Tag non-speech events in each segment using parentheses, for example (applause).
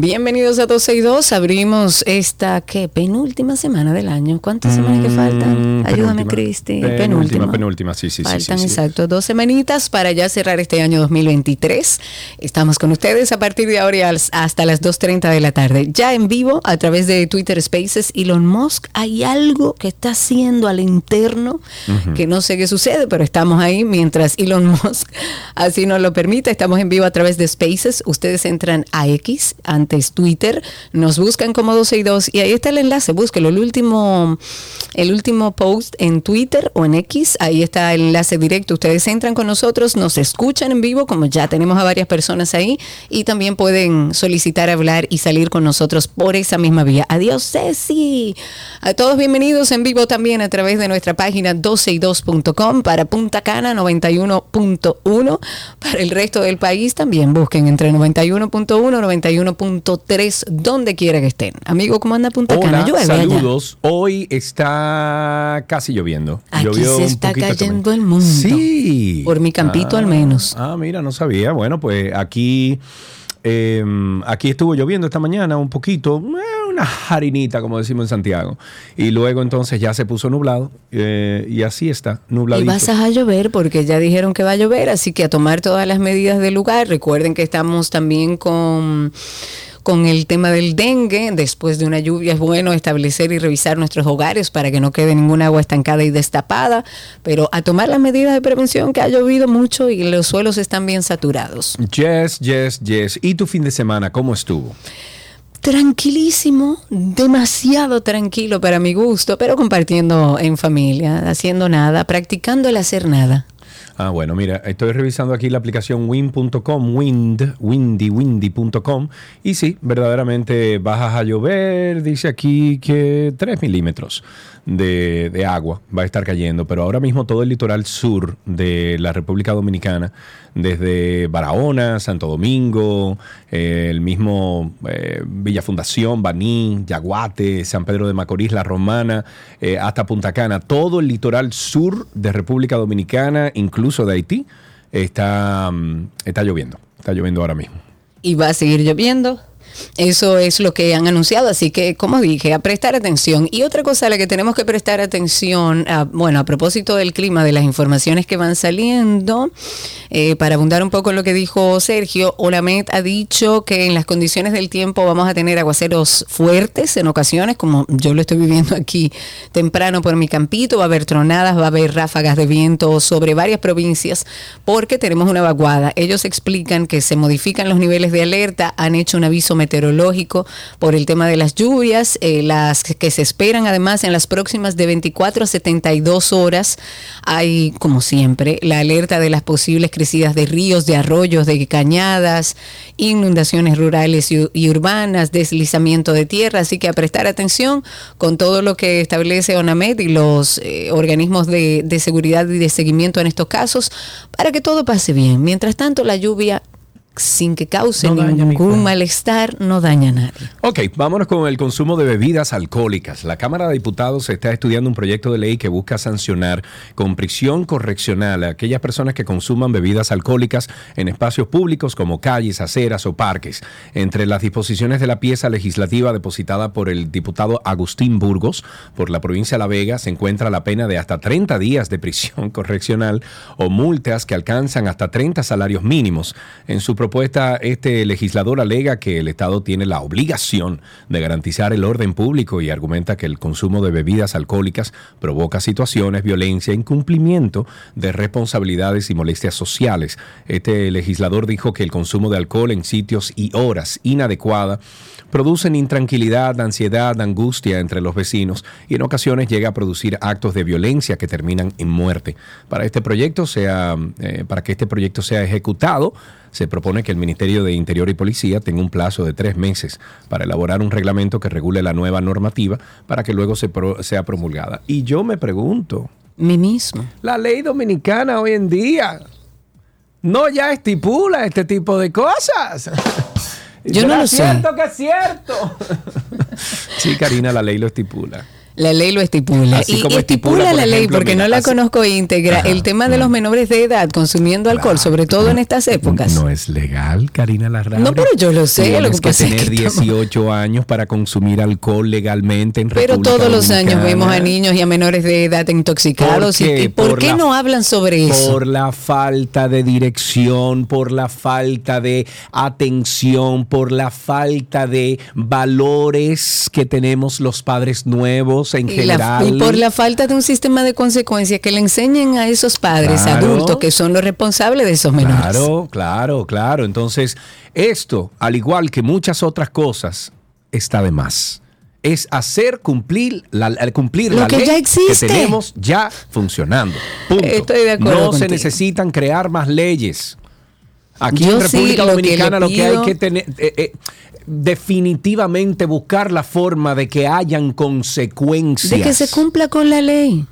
Bienvenidos a 12 y 2. Abrimos esta, ¿qué? Penúltima semana del año. ¿Cuántas semanas que faltan? Mm, Ayúdame, penúltima. Cristi. Penúltima, penúltima, sí, sí, sí, Faltan, sí, sí. exacto, dos semanitas para ya cerrar este año 2023. Estamos con ustedes a partir de ahora hasta las 2.30 de la tarde. Ya en vivo a través de Twitter Spaces. Elon Musk, hay algo que está haciendo al interno que no sé qué sucede, pero estamos ahí mientras Elon Musk (laughs) así nos lo permite. Estamos en vivo a través de Spaces. Ustedes entran a X, antes Twitter, nos buscan como 12 y 2 y ahí está el enlace. Búsquelo. El último, el último post en Twitter o en X, ahí está el enlace directo. Ustedes entran con nosotros, nos escuchan en vivo, como ya tenemos a varias personas ahí, y también pueden solicitar hablar y salir con nosotros por esa misma vía. Adiós, Ceci. A todos bienvenidos en vivo también a través de nuestra página 12y2.com para Punta Cana 91.1. Para el resto del país también busquen entre 91.1 91.3, donde quiera que estén. Amigo, ¿cómo anda Punta Cana? Hola, Llueve allá. saludos. Hoy está casi lloviendo. Aquí Llovió se está cayendo el mundo. Sí. Por mi campito Ah, al menos. Ah, mira, no sabía. Bueno, pues aquí, eh, aquí estuvo lloviendo esta mañana un poquito, eh, una harinita, como decimos en Santiago. Y luego entonces ya se puso nublado eh, y así está, Y nubladito. vas a llover porque ya dijeron que va a llover, así que a tomar todas las medidas del lugar. Recuerden que estamos también con con el tema del dengue, después de una lluvia es bueno establecer y revisar nuestros hogares para que no quede ninguna agua estancada y destapada, pero a tomar las medidas de prevención que ha llovido mucho y los suelos están bien saturados. Yes, yes, yes. ¿Y tu fin de semana cómo estuvo? Tranquilísimo, demasiado tranquilo para mi gusto, pero compartiendo en familia, haciendo nada, practicando el hacer nada. Ah, bueno, mira, estoy revisando aquí la aplicación win.com, wind, windy, windy.com, y sí, verdaderamente bajas a llover, dice aquí que 3 milímetros de, de agua va a estar cayendo, pero ahora mismo todo el litoral sur de la República Dominicana, desde Barahona, Santo Domingo, eh, el mismo eh, Villa Fundación, Baní, Yaguate, San Pedro de Macorís, La Romana, eh, hasta Punta Cana, todo el litoral sur de República Dominicana, incluso de Haití, está, mm, está lloviendo. Está lloviendo ahora mismo. y va a seguir lloviendo. Eso es lo que han anunciado, así que como dije, a prestar atención. Y otra cosa a la que tenemos que prestar atención, a- bueno, a propósito del clima, de las informaciones que van saliendo, eh, para abundar un poco en lo que dijo Sergio, Olamet ha dicho que en las condiciones del tiempo vamos a tener aguaceros fuertes en ocasiones, como yo lo estoy viviendo aquí temprano por mi campito, va a haber tronadas, va a haber ráfagas de viento sobre varias provincias, porque tenemos una vaguada. Ellos explican que se modifican los niveles de alerta, han hecho un aviso meteorológico por el tema de las lluvias, eh, las que se esperan además en las próximas de 24 a 72 horas. Hay, como siempre, la alerta de las posibles crecidas de ríos, de arroyos, de cañadas, inundaciones rurales y, urbanas, deslizamiento de tierra, así que a prestar atención con todo lo que establece ONAMED y los eh, organismos de seguridad y de seguimiento en estos casos para que todo pase bien. Mientras tanto, la lluvia sin que cause No ningún malestar no daña a nadie. Ok, vámonos con el consumo de bebidas alcohólicas. La Cámara de Diputados está estudiando un proyecto de ley que busca sancionar con prisión correccional a aquellas personas que consuman bebidas alcohólicas en espacios públicos como calles, aceras o parques. Entre las disposiciones de la pieza legislativa depositada por el diputado Agustín Burgos por la provincia de La Vega se encuentra la pena de hasta 30 días de prisión (laughs) correccional o multas que alcanzan hasta 30 salarios mínimos. En su propuesta, este legislador alega que el Estado tiene la obligación de garantizar el orden público y argumenta que el consumo de bebidas alcohólicas provoca situaciones, violencia, incumplimiento de responsabilidades y molestias sociales. Este legislador dijo que el consumo de alcohol en sitios y horas inadecuadas producen intranquilidad, ansiedad, angustia entre los vecinos y en ocasiones llega a producir actos de violencia que terminan en muerte. Para este proyecto sea, eh, para que este proyecto sea ejecutado, se propone que el Ministerio de Interior y Policía tenga un plazo de tres meses para elaborar un reglamento que regule la nueva normativa para que luego se pro- sea promulgada. Y yo me pregunto, Mi mismo. la ley dominicana hoy en día no ya estipula este tipo de cosas. Yo no ¿Será lo sé. cierto que es cierto? (laughs) sí, Karina, la ley lo estipula. La ley lo estipula. y, estipula, la ley, porque no la conozco íntegra, el tema de los menores de edad consumiendo alcohol, sobre todo en estas épocas. No es legal, Karina Larrauri. No, pero yo lo sé. Tienes lo que, pasa tener 18 años para consumir alcohol legalmente en Pero todos los años vemos a niños y a menores de edad intoxicados. ¿Por qué, ¿Y, por, qué no hablan sobre eso? Por la falta de dirección, por la falta de atención, por la falta de valores que tenemos los padres nuevos en y general. y por la falta de un sistema de consecuencias que le enseñen a esos padres adultos que son los responsables de esos menores. Claro, claro, claro. Entonces, esto, al igual que muchas otras cosas, está de más. Es hacer cumplir la, cumplir la ley que tenemos ya funcionando. Punto. Estoy de acuerdo. No se necesitan crear más leyes. Aquí en República Dominicana lo que, hay que tener, eh, eh, definitivamente buscar la forma de que hayan consecuencias. De que se cumpla con la ley.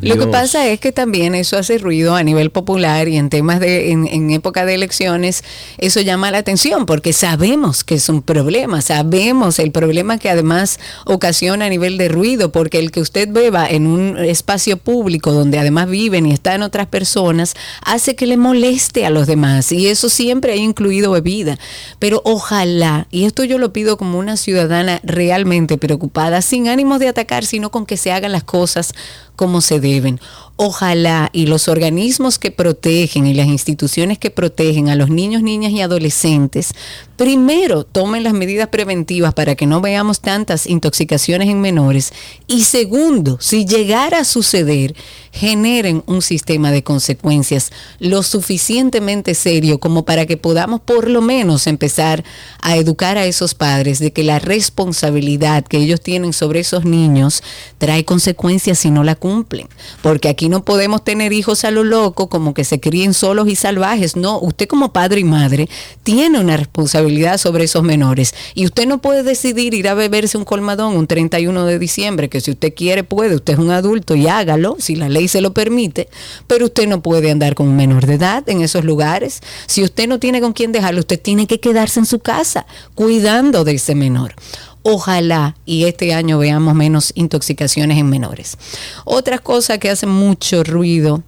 Lo que pasa es que también eso hace ruido a nivel popular y en temas de, en, época de elecciones, eso llama la atención porque sabemos que es un problema, sabemos el problema que además ocasiona a nivel de ruido, porque el que usted beba en un espacio público donde además viven y están otras personas, hace que le moleste a los demás y eso siempre ha incluido bebida. Pero ojalá, y esto yo lo pido como una ciudadana realmente preocupada, sin ánimos de atacar, sino con que se hagan las cosas como se deben. Ojalá y los organismos que protegen y las instituciones que protegen a los niños, niñas y adolescentes, primero tomen las medidas preventivas para que no veamos tantas intoxicaciones en menores y segundo, si llegara a suceder, generen un sistema de consecuencias lo suficientemente serio como para que podamos por lo menos empezar a educar a esos padres de que la responsabilidad que ellos tienen sobre esos niños trae consecuencias si no la cumplen. Porque aquí no podemos tener hijos a lo loco, como que se críen solos y salvajes. No, usted como padre y madre tiene una responsabilidad sobre esos menores. Y usted no puede decidir ir a beberse un colmadón un 31 de diciembre, que si usted quiere puede, usted es un adulto y hágalo, si la ley se lo permite, pero usted no puede andar con un menor de edad en esos lugares. Si usted no tiene con quién dejarlo, usted tiene que quedarse en su casa cuidando de ese menor. Ojalá y este año veamos menos intoxicaciones en menores. Otra cosa que hace mucho ruido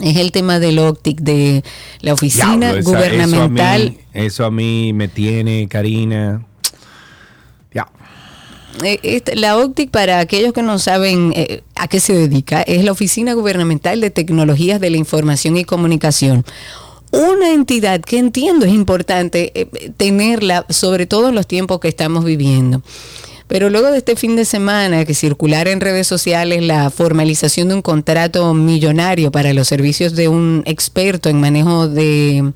es el tema del OCTIC, de la oficina gubernamental. Eso a, mí, me tiene, Karina. Ya. Eh, la OCTIC, para aquellos que no saben eh, a qué se dedica, es la Oficina Gubernamental de Tecnologías de la Información y Comunicación una entidad que entiendo es importante eh, tenerla, sobre todo en los tiempos que estamos viviendo. Pero luego de este fin de semana que circular en redes sociales la formalización de un contrato millonario para los servicios de un experto en manejo de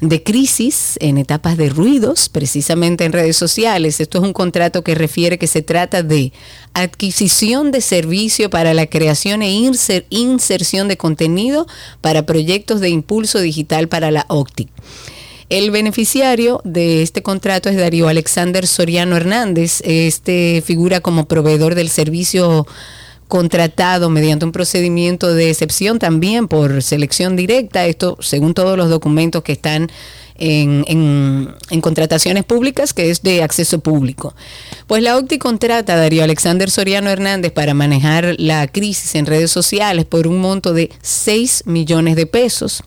de crisis en etapas de ruidos, precisamente en redes sociales. Esto es un contrato que refiere que se trata de adquisición de servicio para la creación e inserción de contenido para proyectos de impulso digital para la OCTI. El beneficiario de este contrato es Darío Alexander Soriano Hernández. Este figura como proveedor del servicio contratado mediante un procedimiento de excepción también por selección directa, esto según todos los documentos que están en, contrataciones públicas, que es de acceso público. Pues la OCTI contrata a Darío Alexander Soriano Hernández para manejar la crisis en redes sociales por un monto de 6 millones de pesos.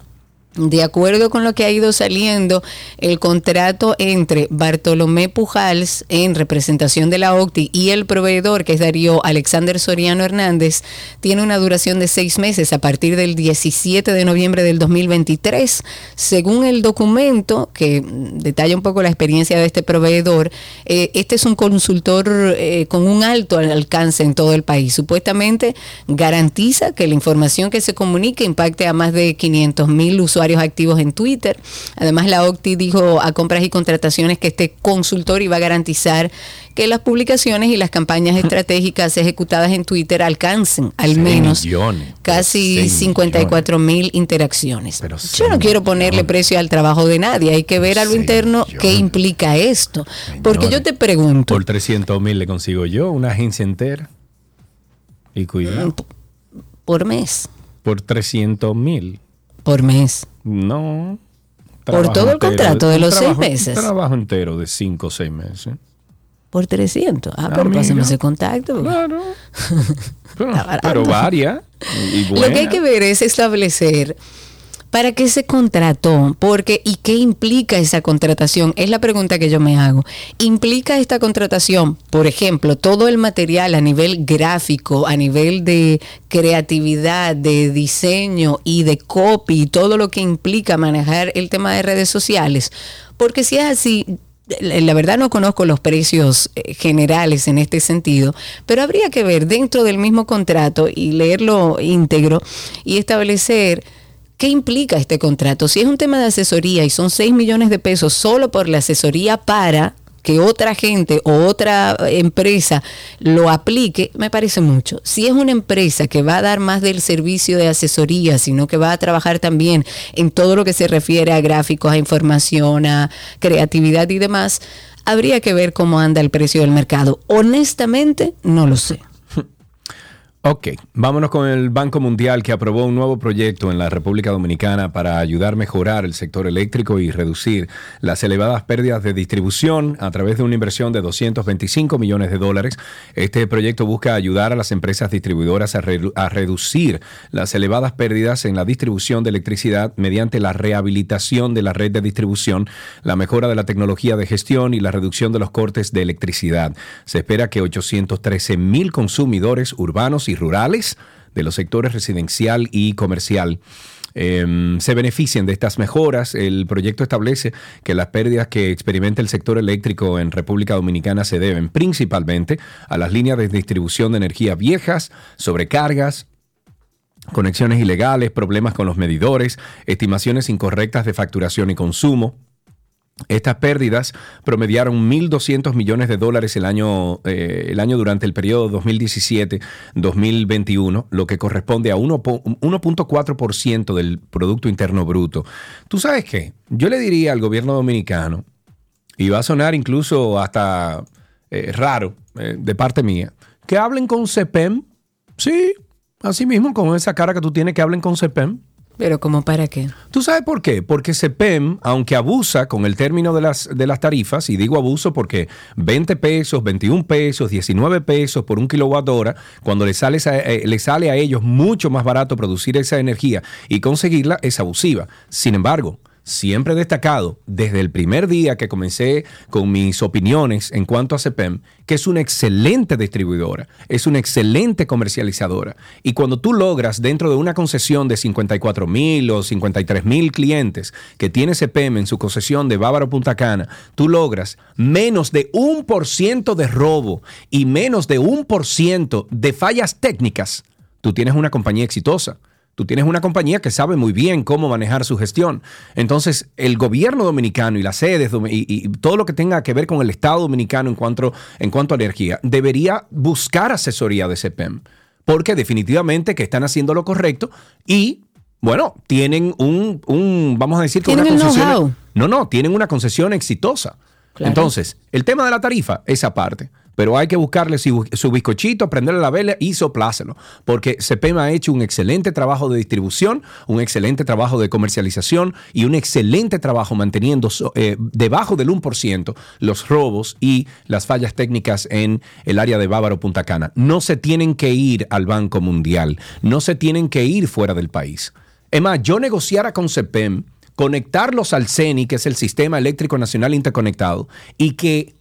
De acuerdo con lo que ha ido saliendo, el contrato entre Bartolomé Pujals en representación de la OCTI y el proveedor, que es Darío Alexander Soriano Hernández, tiene una duración de seis meses a partir del 17 de noviembre del 2023. Según el documento, que detalla un poco la experiencia de este proveedor, eh, este es un consultor eh, con un alto alcance en todo el país. Supuestamente garantiza que la información que se comunique impacte a más de 500 mil usuarios usuarios activos en Twitter. Además, la OCTI dijo a compras y contrataciones que este consultor iba a garantizar que las publicaciones y las campañas estratégicas ejecutadas en Twitter alcancen al menos casi 54 mil interacciones. Yo no quiero ponerle precio al trabajo de nadie, hay que ver a lo interno qué implica esto. Porque yo te pregunto... Por 300 mil le consigo yo una agencia entera. Y cuidado. Por mes. Por 300 mil. Por mes. No. Por todo el contrato de, los seis meses. Un trabajo entero de cinco o seis meses. por 300. Ah, pero pásame ese contacto. Claro. (laughs) pero, varias. Lo que hay que ver es establecer ¿Para qué se contrató? Porque, ¿y qué implica esa contratación? Es la pregunta que yo me hago. ¿Implica esta contratación, por ejemplo, todo el material a nivel gráfico, a nivel de creatividad, de diseño y de copy, todo lo que implica manejar el tema de redes sociales? Porque si es así, la verdad no conozco los precios eh, generales en este sentido, pero habría que ver dentro del mismo contrato y leerlo íntegro y establecer ¿Qué implica este contrato? Si es un tema de asesoría y son 6 millones de pesos solo por la asesoría para que otra gente o otra empresa lo aplique, me parece mucho. Si es una empresa que va a dar más del servicio de asesoría, sino que va a trabajar también en todo lo que se refiere a gráficos, a información, a creatividad y demás, habría que ver cómo anda el precio del mercado. Honestamente, no lo sé. Ok, vámonos con el Banco Mundial que aprobó un nuevo proyecto en la República Dominicana para ayudar a mejorar el sector eléctrico y reducir las elevadas pérdidas de distribución a través de una inversión de 225 millones de dólares. Este proyecto busca ayudar a las empresas distribuidoras a, reducir las elevadas pérdidas en la distribución de electricidad mediante la rehabilitación de la red de distribución, la mejora de la tecnología de gestión y la reducción de los cortes de electricidad. Se espera que 813 mil consumidores urbanos y rurales de los sectores residencial y comercial. Em, se beneficien de estas mejoras. El proyecto establece que las pérdidas que experimenta el sector eléctrico en República Dominicana se deben principalmente a las líneas de distribución de energía viejas, sobrecargas, conexiones ilegales, problemas con los medidores, estimaciones incorrectas de facturación y consumo, estas pérdidas promediaron 1.200 millones de dólares el año, eh, el año durante el periodo 2017-2021, lo que corresponde a 1.4% del Producto Interno Bruto. ¿Tú sabes qué? Yo le diría al gobierno dominicano, y va a sonar incluso hasta eh, raro eh, de parte mía, que hablen con CEPEM. Sí, así mismo, con esa cara que tú tienes, que hablen con CEPEM. ¿Pero como para qué? ¿Tú sabes por qué? Porque CEPEM, aunque abusa con el término de las, de las tarifas, y digo abuso porque 20 pesos, 21 pesos, 19 pesos por un kilowatt hora, cuando le sale, eh, le sale a ellos mucho más barato producir esa energía y conseguirla, es abusiva. Sin embargo, siempre he destacado desde el primer día que comencé con mis opiniones en cuanto a CEPEM, que es una excelente distribuidora, es una excelente comercializadora. Y cuando tú logras dentro de una concesión de 54 mil o 53 mil clientes que tiene CEPEM en su concesión de Bávaro Punta Cana, tú logras menos de un por ciento de robo y menos de un por ciento de fallas técnicas, tú tienes una compañía exitosa. Tú tienes una compañía que sabe muy bien cómo manejar su gestión. Entonces, el gobierno dominicano y las sedes y, todo lo que tenga que ver con el Estado dominicano en cuanto, en cuanto a energía, debería buscar asesoría de CEPEM. Porque definitivamente que están haciendo lo correcto y, bueno, tienen un, un vamos a decir, que una concesión. No, no, tienen una concesión exitosa. Entonces, el tema de la tarifa, esa parte pero hay que buscarle su, bizcochito, prenderle la vela y soplárselo, porque CEPEM ha hecho un excelente trabajo de distribución, un excelente trabajo de comercialización y un excelente trabajo manteniendo eh, debajo del 1% los robos y las fallas técnicas en el área de Bávaro Punta Cana. No se tienen que ir al Banco Mundial, no se tienen que ir fuera del país. Es más, yo negociara con CEPEM, conectarlos al CENI, que es el Sistema Eléctrico Nacional Interconectado, y que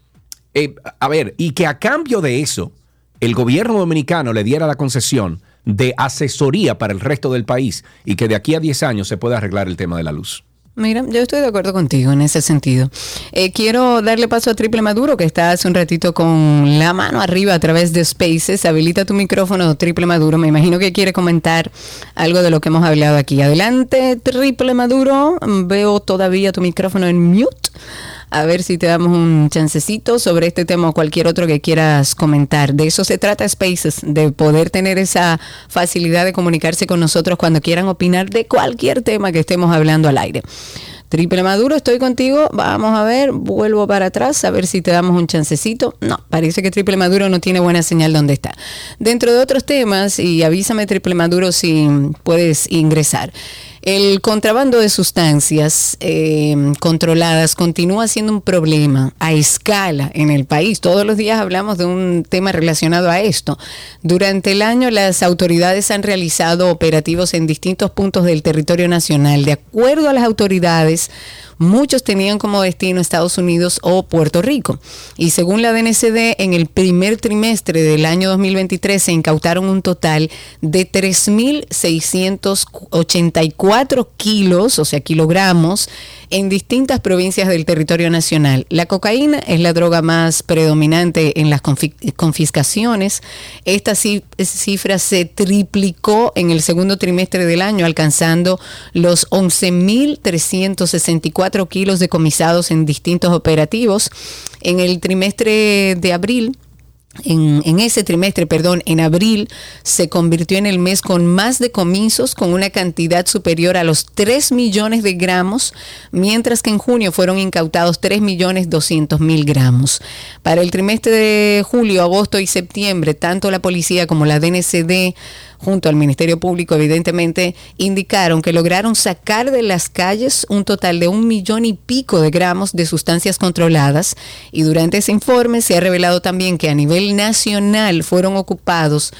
eh, a ver, y que a cambio de eso, el gobierno dominicano le diera la concesión de asesoría para el resto del país y que de aquí a 10 años se pueda arreglar el tema de la luz. Mira, yo estoy de acuerdo contigo en ese sentido. Eh, quiero darle paso a Triple Maduro, que está hace un ratito con la mano arriba a través de Spaces. Habilita tu micrófono, Triple Maduro. Me imagino que quiere comentar algo de lo que hemos hablado aquí. Adelante, Triple Maduro. Veo todavía tu micrófono en mute a ver si te damos un chancecito sobre este tema o cualquier otro que quieras comentar. De eso se trata Spaces, de poder tener esa facilidad de comunicarse con nosotros cuando quieran opinar de cualquier tema que estemos hablando al aire. Triple Maduro, estoy contigo. Vamos a ver, vuelvo para atrás a ver si te damos un chancecito. No, parece que Triple Maduro no tiene buena señal donde está. Dentro de otros temas, y avísame Triple Maduro si puedes ingresar. El contrabando de sustancias eh, controladas continúa siendo un problema a escala en el país. Todos los días hablamos de un tema relacionado a esto. Durante el año las autoridades han realizado operativos en distintos puntos del territorio nacional. De acuerdo a las autoridades, muchos tenían como destino Estados Unidos o Puerto Rico. Y según la DNCD, en el primer trimestre del año 2023 se incautaron un total de 3.684 kilos, o sea, kilogramos, en distintas provincias del territorio nacional. La cocaína es la droga más predominante en las confiscaciones. Esta cifra se triplicó en el segundo trimestre del año, alcanzando los 11.364 kilos decomisados en distintos operativos. En el trimestre de abril, en, ese trimestre, perdón, en abril, se convirtió en el mes con más decomisos, con una cantidad superior a los 3 millones de gramos, mientras que en junio fueron incautados 3 millones 200 mil gramos. Para el trimestre de julio, agosto y septiembre, tanto la policía como la DNCD junto al Ministerio Público, evidentemente, indicaron que lograron sacar de las calles un total de un millón y pico de gramos de sustancias controladas y durante ese informe se ha revelado también que a nivel nacional fueron ocupados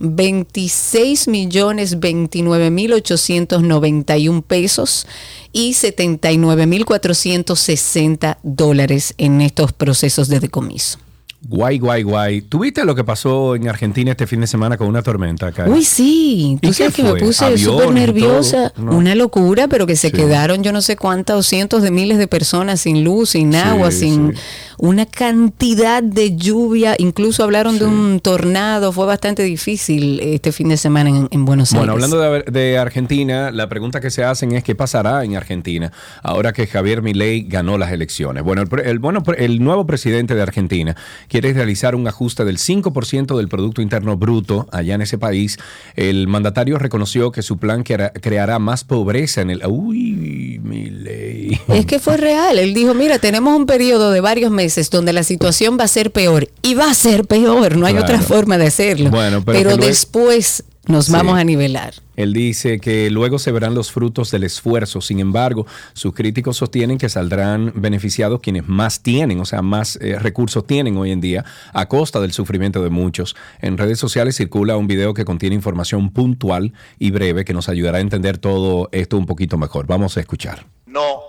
26 millones 29 mil 891 pesos y 79 mil 460 dólares en estos procesos de decomiso. Guay, guay, guay. ¿Tuviste lo que pasó en Argentina este fin de semana con una tormenta acá? Uy, sí. Tú sabes que me puse súper nerviosa. Una locura, pero que se quedaron yo no sé cuántas o cientos de miles de personas sin luz, sin agua, sin una cantidad de lluvia. Incluso hablaron de un tornado. Fue bastante difícil este fin de semana en, Buenos Aires. Bueno, hablando de, Argentina, la pregunta que se hacen es qué pasará en Argentina ahora que Javier Milei ganó las elecciones. Bueno, el, bueno, el nuevo presidente de Argentina quiere realizar un ajuste del 5% del Producto Interno Bruto allá en ese país. El mandatario reconoció que su plan creará más pobreza en el... Uy, mi ley. Es que fue real. Él dijo, mira, tenemos un periodo de varios meses donde la situación va a ser peor. Y va a ser peor, no hay otra forma de hacerlo. Bueno, pero, después nos vamos a nivelar. Él dice que luego se verán los frutos del esfuerzo. Sin embargo, sus críticos sostienen que saldrán beneficiados quienes más tienen, o sea, más eh, recursos tienen hoy en día, a costa del sufrimiento de muchos. En redes sociales circula un video que contiene información puntual y breve que nos ayudará a entender todo esto un poquito mejor. Vamos a escuchar. No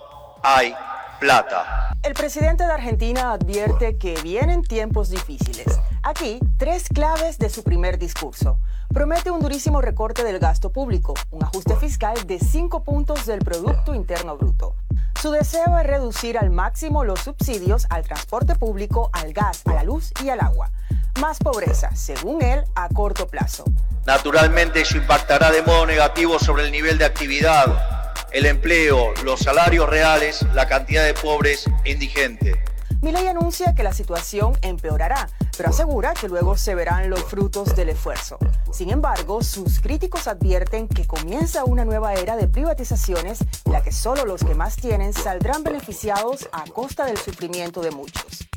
hay plata. El presidente de Argentina advierte que vienen tiempos difíciles. Aquí, tres claves de su primer discurso promete un durísimo recorte del gasto público, un ajuste fiscal de 5 puntos del Producto Interno Bruto. Su deseo es reducir al máximo los subsidios al transporte público, al gas, a la luz y al agua. Más pobreza, según él, a corto plazo. Naturalmente eso impactará de modo negativo sobre el nivel de actividad, el empleo, los salarios reales, la cantidad de pobres e indigentes. Milei anuncia que la situación empeorará, pero asegura que luego se verán los frutos del esfuerzo. Sin embargo, sus críticos advierten que comienza una nueva era de privatizaciones en la que solo los que más tienen saldrán beneficiados a costa del sufrimiento de muchos.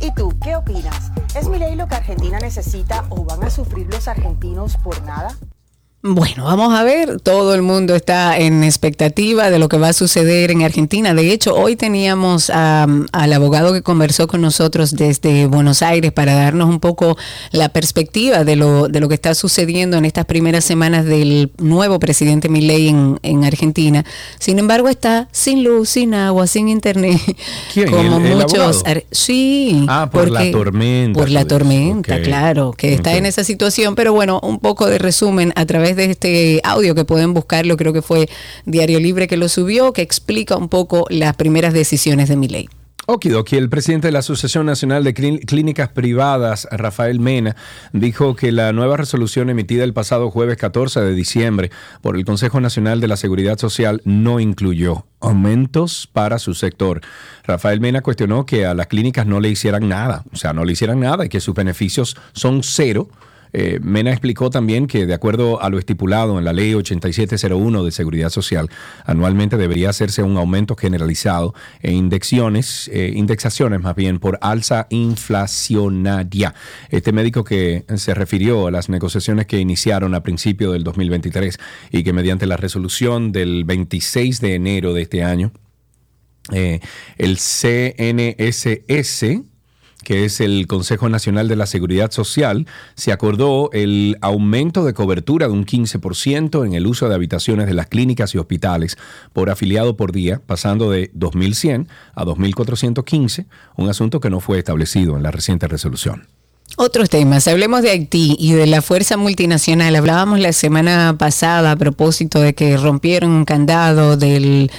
¿Y tú qué opinas? ¿Es Milei lo que Argentina necesita o van a sufrir los argentinos por nada? Bueno, vamos a ver, todo el mundo está en expectativa de lo que va a suceder en Argentina. De hecho, hoy teníamos al abogado que conversó con nosotros desde Buenos Aires para darnos un poco la perspectiva de lo, de lo que está sucediendo en estas primeras semanas del nuevo presidente Milei en, en Argentina. Sin embargo, está sin luz, sin agua, sin internet. ¿Quién? Como muchos. sí. Ah, por la tormenta. Por la tormenta, claro, que está en esa situación. Pero bueno, un poco de resumen a través de este audio que pueden buscarlo, creo que fue Diario Libre que lo subió, que explica un poco las primeras decisiones de mi ley. Okidoki, el presidente de la Asociación Nacional de Clínicas Privadas, Rafael Mena, dijo que la nueva resolución emitida el pasado jueves 14 de diciembre por el Consejo Nacional de la Seguridad Social no incluyó aumentos para su sector. Rafael Mena cuestionó que a las clínicas no le hicieran nada, o sea, no le hicieran nada y que sus beneficios son cero Eh, Mena explicó también que de acuerdo a lo estipulado en la ley 8701 de Seguridad Social, anualmente debería hacerse un aumento generalizado e indexiones, eh, indexaciones más bien por alza inflacionaria. Este médico que se refirió a las negociaciones que iniciaron a principio del 2023 y que mediante la resolución del 26 de enero de este año, eh, el CNSS, que es el Consejo Nacional de la Seguridad Social, se acordó el aumento de cobertura de un 15% en el uso de habitaciones de las clínicas y hospitales por afiliado por día, pasando de 2.100 a 2.415, un asunto que no fue establecido en la reciente resolución. Otros temas, hablemos de Haití y de la fuerza multinacional. Hablábamos la semana pasada a propósito de que rompieron un candado del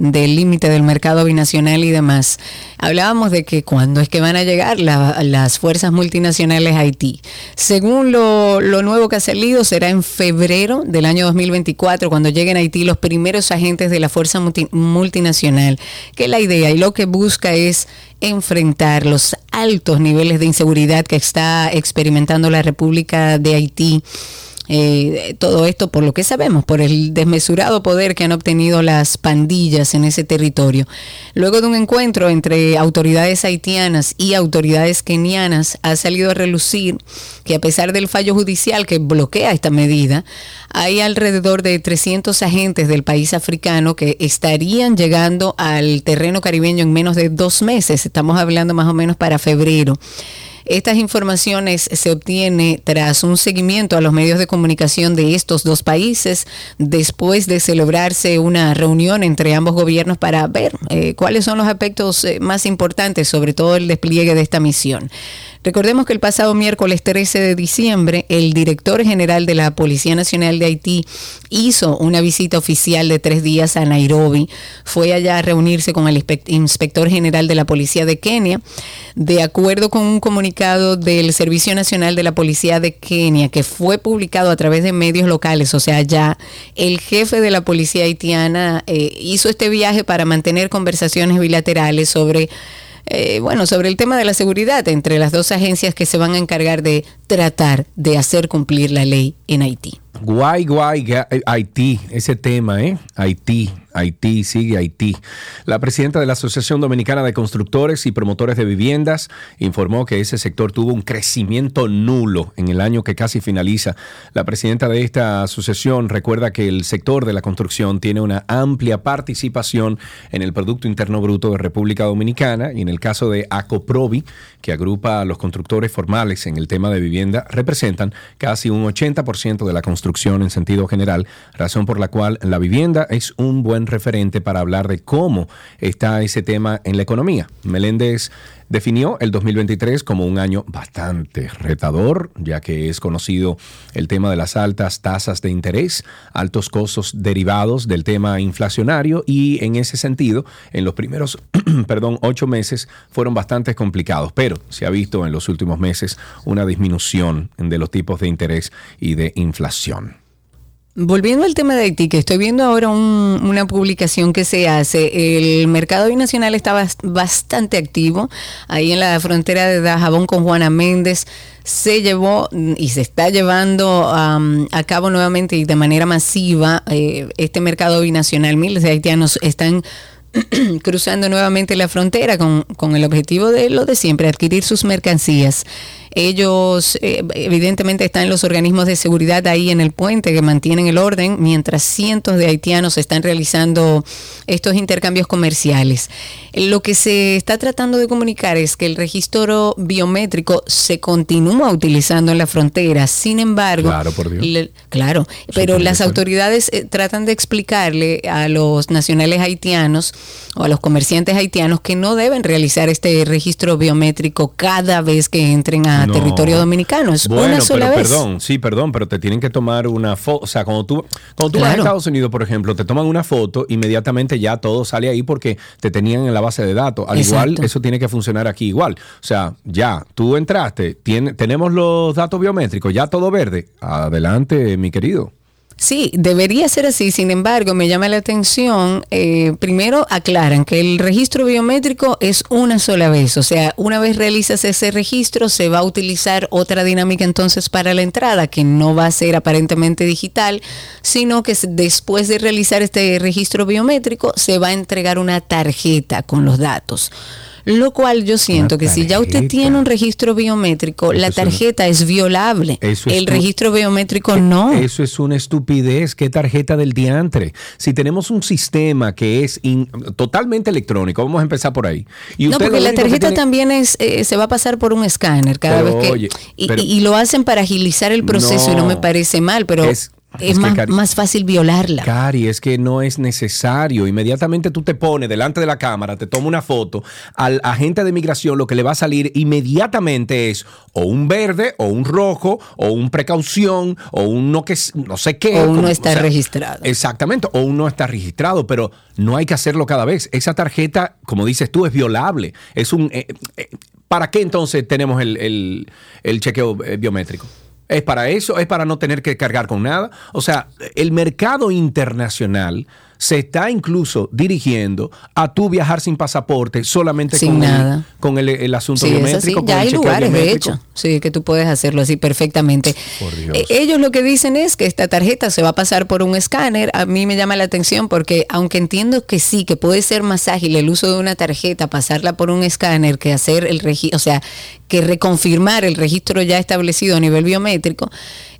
del límite del mercado binacional y demás. Hablábamos de que cuándo es que van a llegar las fuerzas multinacionales a Haití. Según lo, nuevo que ha salido, será en febrero del año 2024 cuando lleguen a Haití los primeros agentes de la fuerza multinacional. Que la idea y lo que busca es enfrentar los altos niveles de inseguridad que está experimentando la República de Haití eh, todo esto por lo que sabemos, por el desmesurado poder que han obtenido las pandillas en ese territorio. Luego de un encuentro entre autoridades haitianas y autoridades kenianas, ha salido a relucir que a pesar del fallo judicial que bloquea esta medida, hay alrededor de 300 agentes del país africano que estarían llegando al terreno caribeño en menos de dos meses. Estamos hablando más o menos para febrero. Estas informaciones se obtiene tras un seguimiento a los medios de comunicación de estos dos países después de celebrarse una reunión entre ambos gobiernos para ver eh, cuáles son los aspectos eh, más importantes, sobre todo el despliegue de esta misión. Recordemos que el pasado miércoles 13 de diciembre, el director general de la Policía Nacional de Haití hizo una visita oficial de tres días a Nairobi. Fue allá a reunirse con el inspector general de la Policía de Kenia. De acuerdo con un comunicado del Servicio Nacional de la Policía de Kenia, que fue publicado a través de medios locales, o sea, ya el jefe de la Policía haitiana eh, hizo este viaje para mantener conversaciones bilaterales sobre eh, bueno, sobre el tema de la seguridad entre las dos agencias que se van a encargar de tratar de hacer cumplir la ley en Haití. Guay, guay, eh, Haití, ese tema, ¿eh? Haití, Haití, sigue Haití. La presidenta de la Asociación Dominicana de Constructores y Promotores de Viviendas informó que ese sector tuvo un crecimiento nulo en el año que casi finaliza. La presidenta de esta asociación recuerda que el sector de la construcción tiene una amplia participación en el Producto Interno Bruto de República Dominicana y en el caso de Acoprovi, que agrupa a los constructores formales en el tema de vivienda, representan casi un 80% de la construcción en sentido general, razón por la cual la vivienda es un buen referente para hablar de cómo está ese tema en la economía. Meléndez definió el 2023 como un año bastante retador, ya que es conocido el tema de las altas tasas de interés, altos costos derivados del tema inflacionario y en ese sentido, en los primeros, (clears throat) perdón, ocho meses fueron bastante complicados, pero se ha visto en los últimos meses una disminución de los tipos de interés y de inflación. Volviendo al tema de Haití, que estoy viendo ahora una publicación que se hace, el mercado binacional está bastante activo ahí en la frontera de Dajabón con Juana Méndez. Se llevó y se está llevando a cabo nuevamente y de manera masiva eh, este mercado binacional. Miles de haitianos están (clears throat) cruzando nuevamente la frontera con, con, el objetivo de lo de siempre, adquirir sus mercancías. Ellos eh, evidentemente están los organismos de seguridad ahí en el puente que mantienen el orden, mientras cientos de haitianos están realizando estos intercambios comerciales. Lo que se está tratando de comunicar es que el registro biométrico se continúa utilizando en la frontera, sin embargo, claro, por Dios. claro pero las autoridades eh, tratan de explicarle a los nacionales haitianos o a los comerciantes haitianos que no deben realizar este registro biométrico cada vez que entren a territorio dominicano. Es una sola pero, Perdón, sí, perdón, pero te tienen que tomar una foto. O sea, cuando tú, cuando tú vas a Estados Unidos, por ejemplo, te toman una foto, inmediatamente ya todo sale ahí porque te tenían en la base de datos. Al igual, eso tiene que funcionar aquí igual. O sea, ya, tú entraste, tiene, tenemos los datos biométricos, ya todo verde. Adelante, mi querido. Sí, debería ser así. Sin embargo, me llama la atención, eh, primero aclaran que el registro biométrico es una sola vez. O sea, una vez realizas ese registro, se va a utilizar otra dinámica entonces para la entrada, que no va a ser aparentemente digital, sino que después de realizar este registro biométrico, se va a entregar una tarjeta con los datos. Lo cual yo siento que si ya usted tiene un registro biométrico, la tarjeta es, violable. el registro biométrico no. Eso es una estupidez. ¿Qué tarjeta del diantre? Si tenemos un sistema que es totalmente electrónico, vamos a empezar por ahí. no, porque la tarjeta también es, eh, se va a pasar por un escáner cada vez que... y, lo hacen para agilizar el proceso y no me parece mal, pero es, más, fácil violarla. Cari, es que no es necesario. Inmediatamente tú te pones delante de la cámara, te toma una foto, al agente de migración lo que le va a salir inmediatamente es o un verde, o un rojo, o un precaución, o un no, que, no sé qué. O uno está registrado. Exactamente, o uno está registrado, pero no hay que hacerlo cada vez. Esa tarjeta, como dices tú, es violable. Es un... Eh, eh, ¿Para qué entonces tenemos el chequeo eh, biométrico? ¿Es para eso? ¿Es para no tener que cargar con nada? O sea, el mercado internacional se está incluso dirigiendo a tú viajar sin pasaporte, solamente con, El, con el, asunto biométrico. Ya hay lugares, de hecho, sí, que tú puedes hacerlo así perfectamente. Eh, ellos lo que dicen es que esta tarjeta se va a pasar por un escáner. A mí me llama la atención porque, aunque entiendo que sí, que puede ser más ágil el uso de una tarjeta, pasarla por un escáner, que hacer el registro, o sea, que reconfirmar el registro ya establecido a nivel biométrico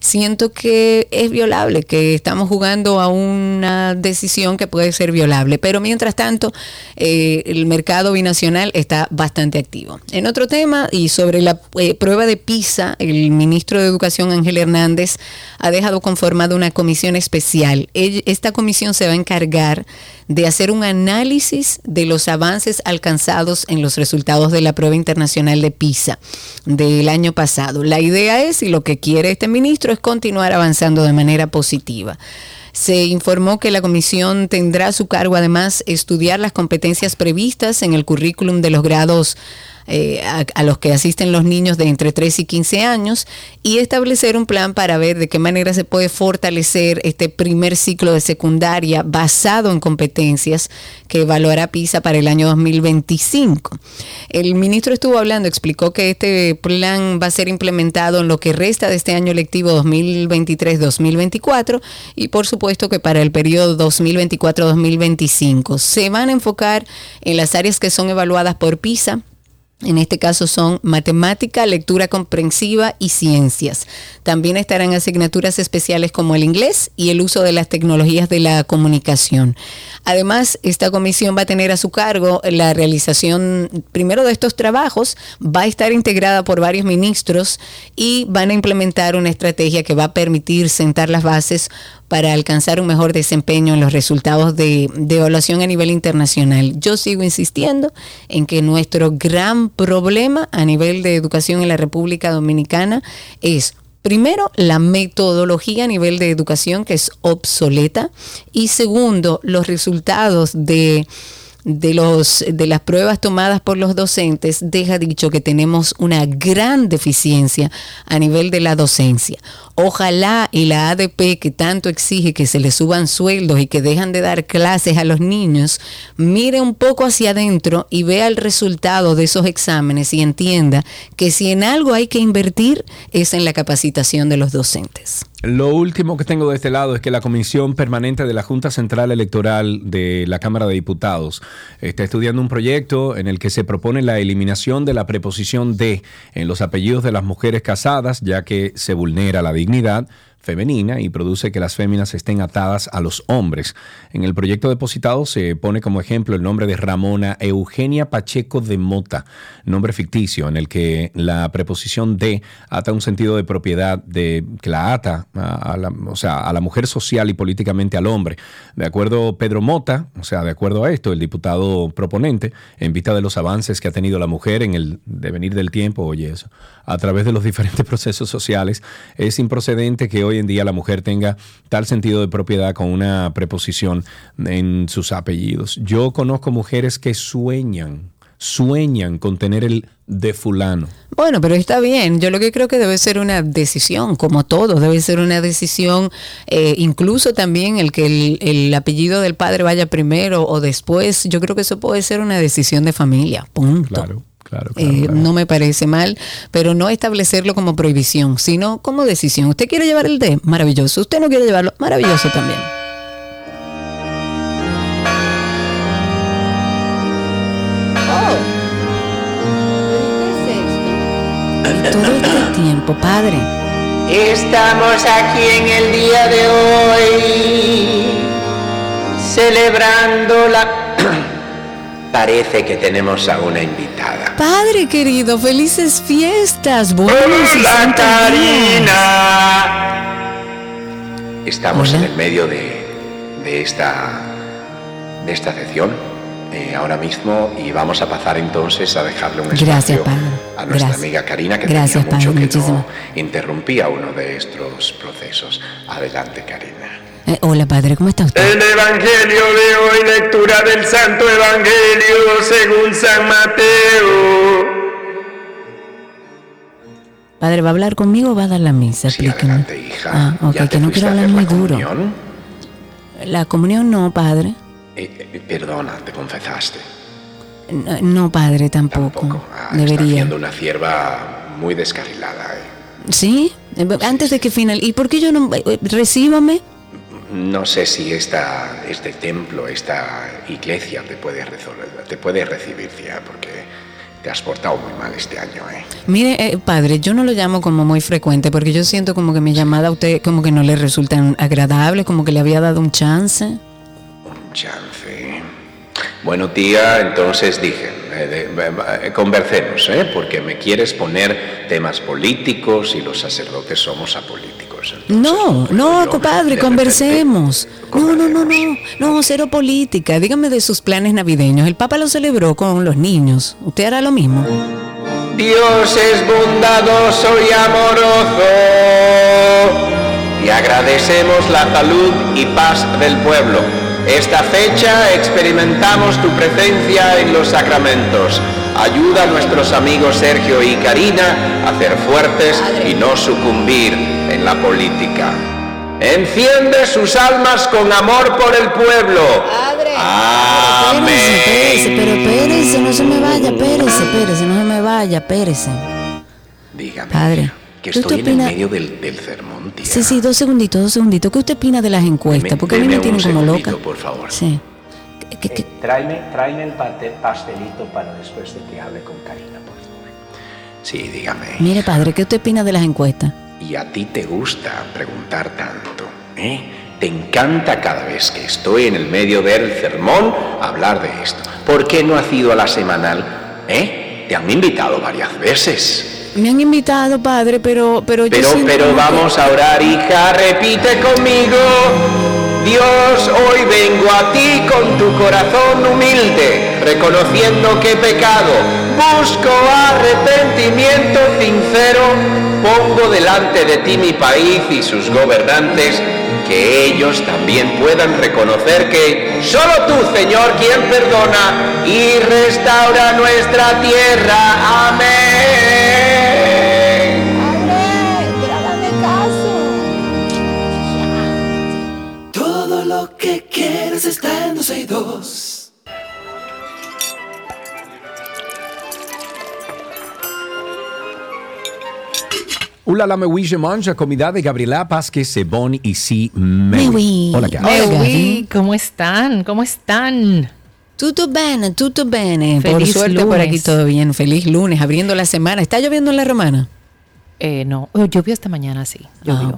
siento que es violable, que estamos jugando a una decisión que puede ser violable. Pero mientras tanto, eh, el mercado binacional está bastante activo. En otro tema, y sobre la eh, prueba de PISA, el ministro de Educación Ángel Hernández ha dejado conformada una comisión especial. Esta comisión se va a encargar de hacer un análisis de los avances alcanzados en los resultados de la prueba internacional de PISA del año pasado. La idea es, y lo que quiere este ministro, es continuar avanzando de manera positiva. Se informó que la comisión tendrá a su cargo además estudiar las competencias previstas en el currículum de los grados eh, a, los que asisten los niños de entre 3 y 15 años y establecer un plan para ver de qué manera se puede fortalecer este primer ciclo de secundaria basado en competencias que evaluará PISA para el año 2025. El ministro estuvo hablando, explicó que este plan va a ser implementado en lo que resta de este año lectivo 2023-2024 y por supuesto que para el periodo 2024-2025 se van a enfocar en las áreas que son evaluadas por PISA en este caso son matemática, lectura comprensiva y ciencias. También estarán asignaturas especiales como el inglés y el uso de las tecnologías de la comunicación. Además, esta comisión va a tener a su cargo la realización primero de estos trabajos, va a estar integrada por varios ministros y van a implementar una estrategia que va a permitir sentar las bases para alcanzar un mejor desempeño en los resultados de, evaluación a nivel internacional. Yo sigo insistiendo en que nuestro gran problema a nivel de educación en la República Dominicana es Primero, la metodología a nivel de educación que es obsoleta y segundo, los resultados de de, los, de las pruebas tomadas por los docentes deja dicho que tenemos una gran deficiencia a nivel de la docencia. Ojalá y la ADP que tanto exige que se le suban sueldos y que dejan de dar clases a los niños, mire un poco hacia adentro y vea el resultado de esos exámenes y entienda que si en algo hay que invertir es en la capacitación de los docentes. Lo último que tengo de este lado es que la Comisión Permanente de la Junta Central Electoral de la Cámara de Diputados está estudiando un proyecto en el que se propone la eliminación de la preposición de en los apellidos de las mujeres casadas, ya que se vulnera la dignidad femenina y produce que las féminas estén atadas a los hombres. En el proyecto depositado se pone como ejemplo el nombre de Ramona Eugenia Pacheco de Mota, nombre ficticio en el que la preposición de ata un sentido de propiedad de que la ata a, la, o sea, a la mujer social y políticamente al hombre. De acuerdo Pedro Mota, o sea, de acuerdo a esto, el diputado proponente, en vista de los avances que ha tenido la mujer en el devenir del tiempo, oye eso, a través de los diferentes (laughs) procesos sociales, es improcedente que hoy en día la mujer tenga tal sentido de propiedad con una preposición en sus apellidos. Yo conozco mujeres que sueñan, sueñan con tener el de fulano. Bueno, pero está bien. Yo lo que creo que debe ser una decisión, como todo, debe ser una decisión, eh, incluso también el que el, el apellido del padre vaya primero o después. Yo creo que eso puede ser una decisión de familia. Punto. Claro. Claro, Eh, claro. No me parece mal, pero no establecerlo como prohibición, sino como decisión. ¿Usted quiere llevar el té? Maravilloso. ¿Usted no quiere llevarlo? Maravilloso también. Todo este tiempo, padre. Estamos aquí en el día de hoy celebrando la... Parece que tenemos a una invitada. Padre querido, felices fiestas. Buenos ¡Hola. Karina! Estamos Hola. en el medio de, de esta, de esta sesión eh, ahora mismo y vamos a pasar entonces a dejarle un Gracias, espacio padre. a nuestra Gracias. amiga Karina que Gracias, tenía mucho padre, que muchísimo. no interrumpía uno de estos procesos. Adelante, Karina. Eh, hola, padre, ¿cómo está usted? El Evangelio de hoy, lectura del Santo Evangelio según San Mateo. Padre, ¿va a hablar conmigo o va a dar la misa? Sí, adelante, hija. Ah, ok, ¿Ya te que no quiero hablar muy la duro. comunión? La comunión no, padre. Eh, eh, perdona, te confesaste. No, no, padre, tampoco. Tampoco. Ah, Está Debería. siendo una cierva muy descarrilada. eh. ¿Sí? Eh, Antes de que final. ¿Y por qué yo no. eh, Recíbame. No sé si esta, este templo, esta iglesia te puede, resolver, te puede recibir, tía, porque te has portado muy mal este año, ¿eh? Mire, eh, padre, yo no lo llamo como muy frecuente porque yo siento como que mi llamada a usted como que no le resulta agradable, como que le había dado un chance. Un chance. Bueno, tía, entonces dije, eh, de- eh, conversemos, ¿eh? Porque me quieres poner temas políticos y los sacerdotes somos apolíticos. No, no, compadre, conversemos. No, no, no, no, no, cero política. Dígame de sus planes navideños. El Papa lo celebró con los niños. ¿Usted hará lo mismo? Dios es bondadoso y amoroso. Y agradecemos la salud y paz del pueblo. Esta fecha experimentamos tu presencia en los sacramentos. Ayuda a nuestros amigos Sergio y Karina a ser fuertes y no sucumbir en la política. Enciende sus almas con amor por el pueblo. Amén. Espérese, espérese, pero espérese, no se me vaya, espérese, espérese, no se me vaya, espérese. Dígame, Padre, que ¿qué usted estoy en el opina? medio del, del sermón, tía. Sí, sí, dos segunditos, dos segunditos. ¿Qué usted opina de las encuestas? Deme- Porque a mí me tienen como loca. por favor. Sí. ¿Qué- qué- Tráeme, tráeme el pastelito para después de que hable con Karina, por favor. Sí, dígame. Mire, padre, ¿qué usted opina de las encuestas? Y a ti te gusta preguntar tanto, ¿eh? Te encanta cada vez que estoy en el medio del sermón hablar de esto. ¿Por qué no has ido a la semanal? ¿Eh? Te han invitado varias veces. Me han invitado, padre, pero, pero yo Pero, pero que- vamos a orar, hija, repite conmigo. Dios, hoy vengo a ti con tu corazón humilde, reconociendo que he pecado. Busco arrepentimiento sincero. Pongo delante de ti mi país y sus gobernantes, que ellos también puedan reconocer que solo tú, Señor, quien perdona y restaura nuestra tierra. Amén. Todo lo que quieres está en 12 y 2. Hola, la me oui, je mange, comida de Gabriela Pásquez, Sebón y sí, Me oui. Hola, Gaby. oui, ¿cómo están? ¿Cómo están? Tutto bene, tutto bene. Por Feliz suerte por lunes. aquí todo bien. Feliz lunes, abriendo la semana. ¿Está lloviendo en la romana? Eh, no, llovió esta mañana, sí. Llovió.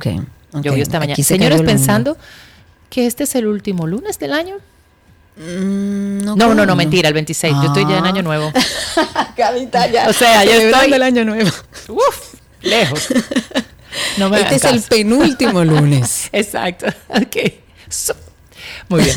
Ah. Llovió esta Aquí mañana. se Señores, pensando que este es el último lunes del año. Mm, No, no, no, mentira, el 26. Yo estoy ya en Ah. año nuevo. (laughs) Cabita ya. O sea, yo estoy- el año nuevo. Uf, lejos. No me Este es el penúltimo (laughs) lunes. Exacto. Ok. So- Muy bien.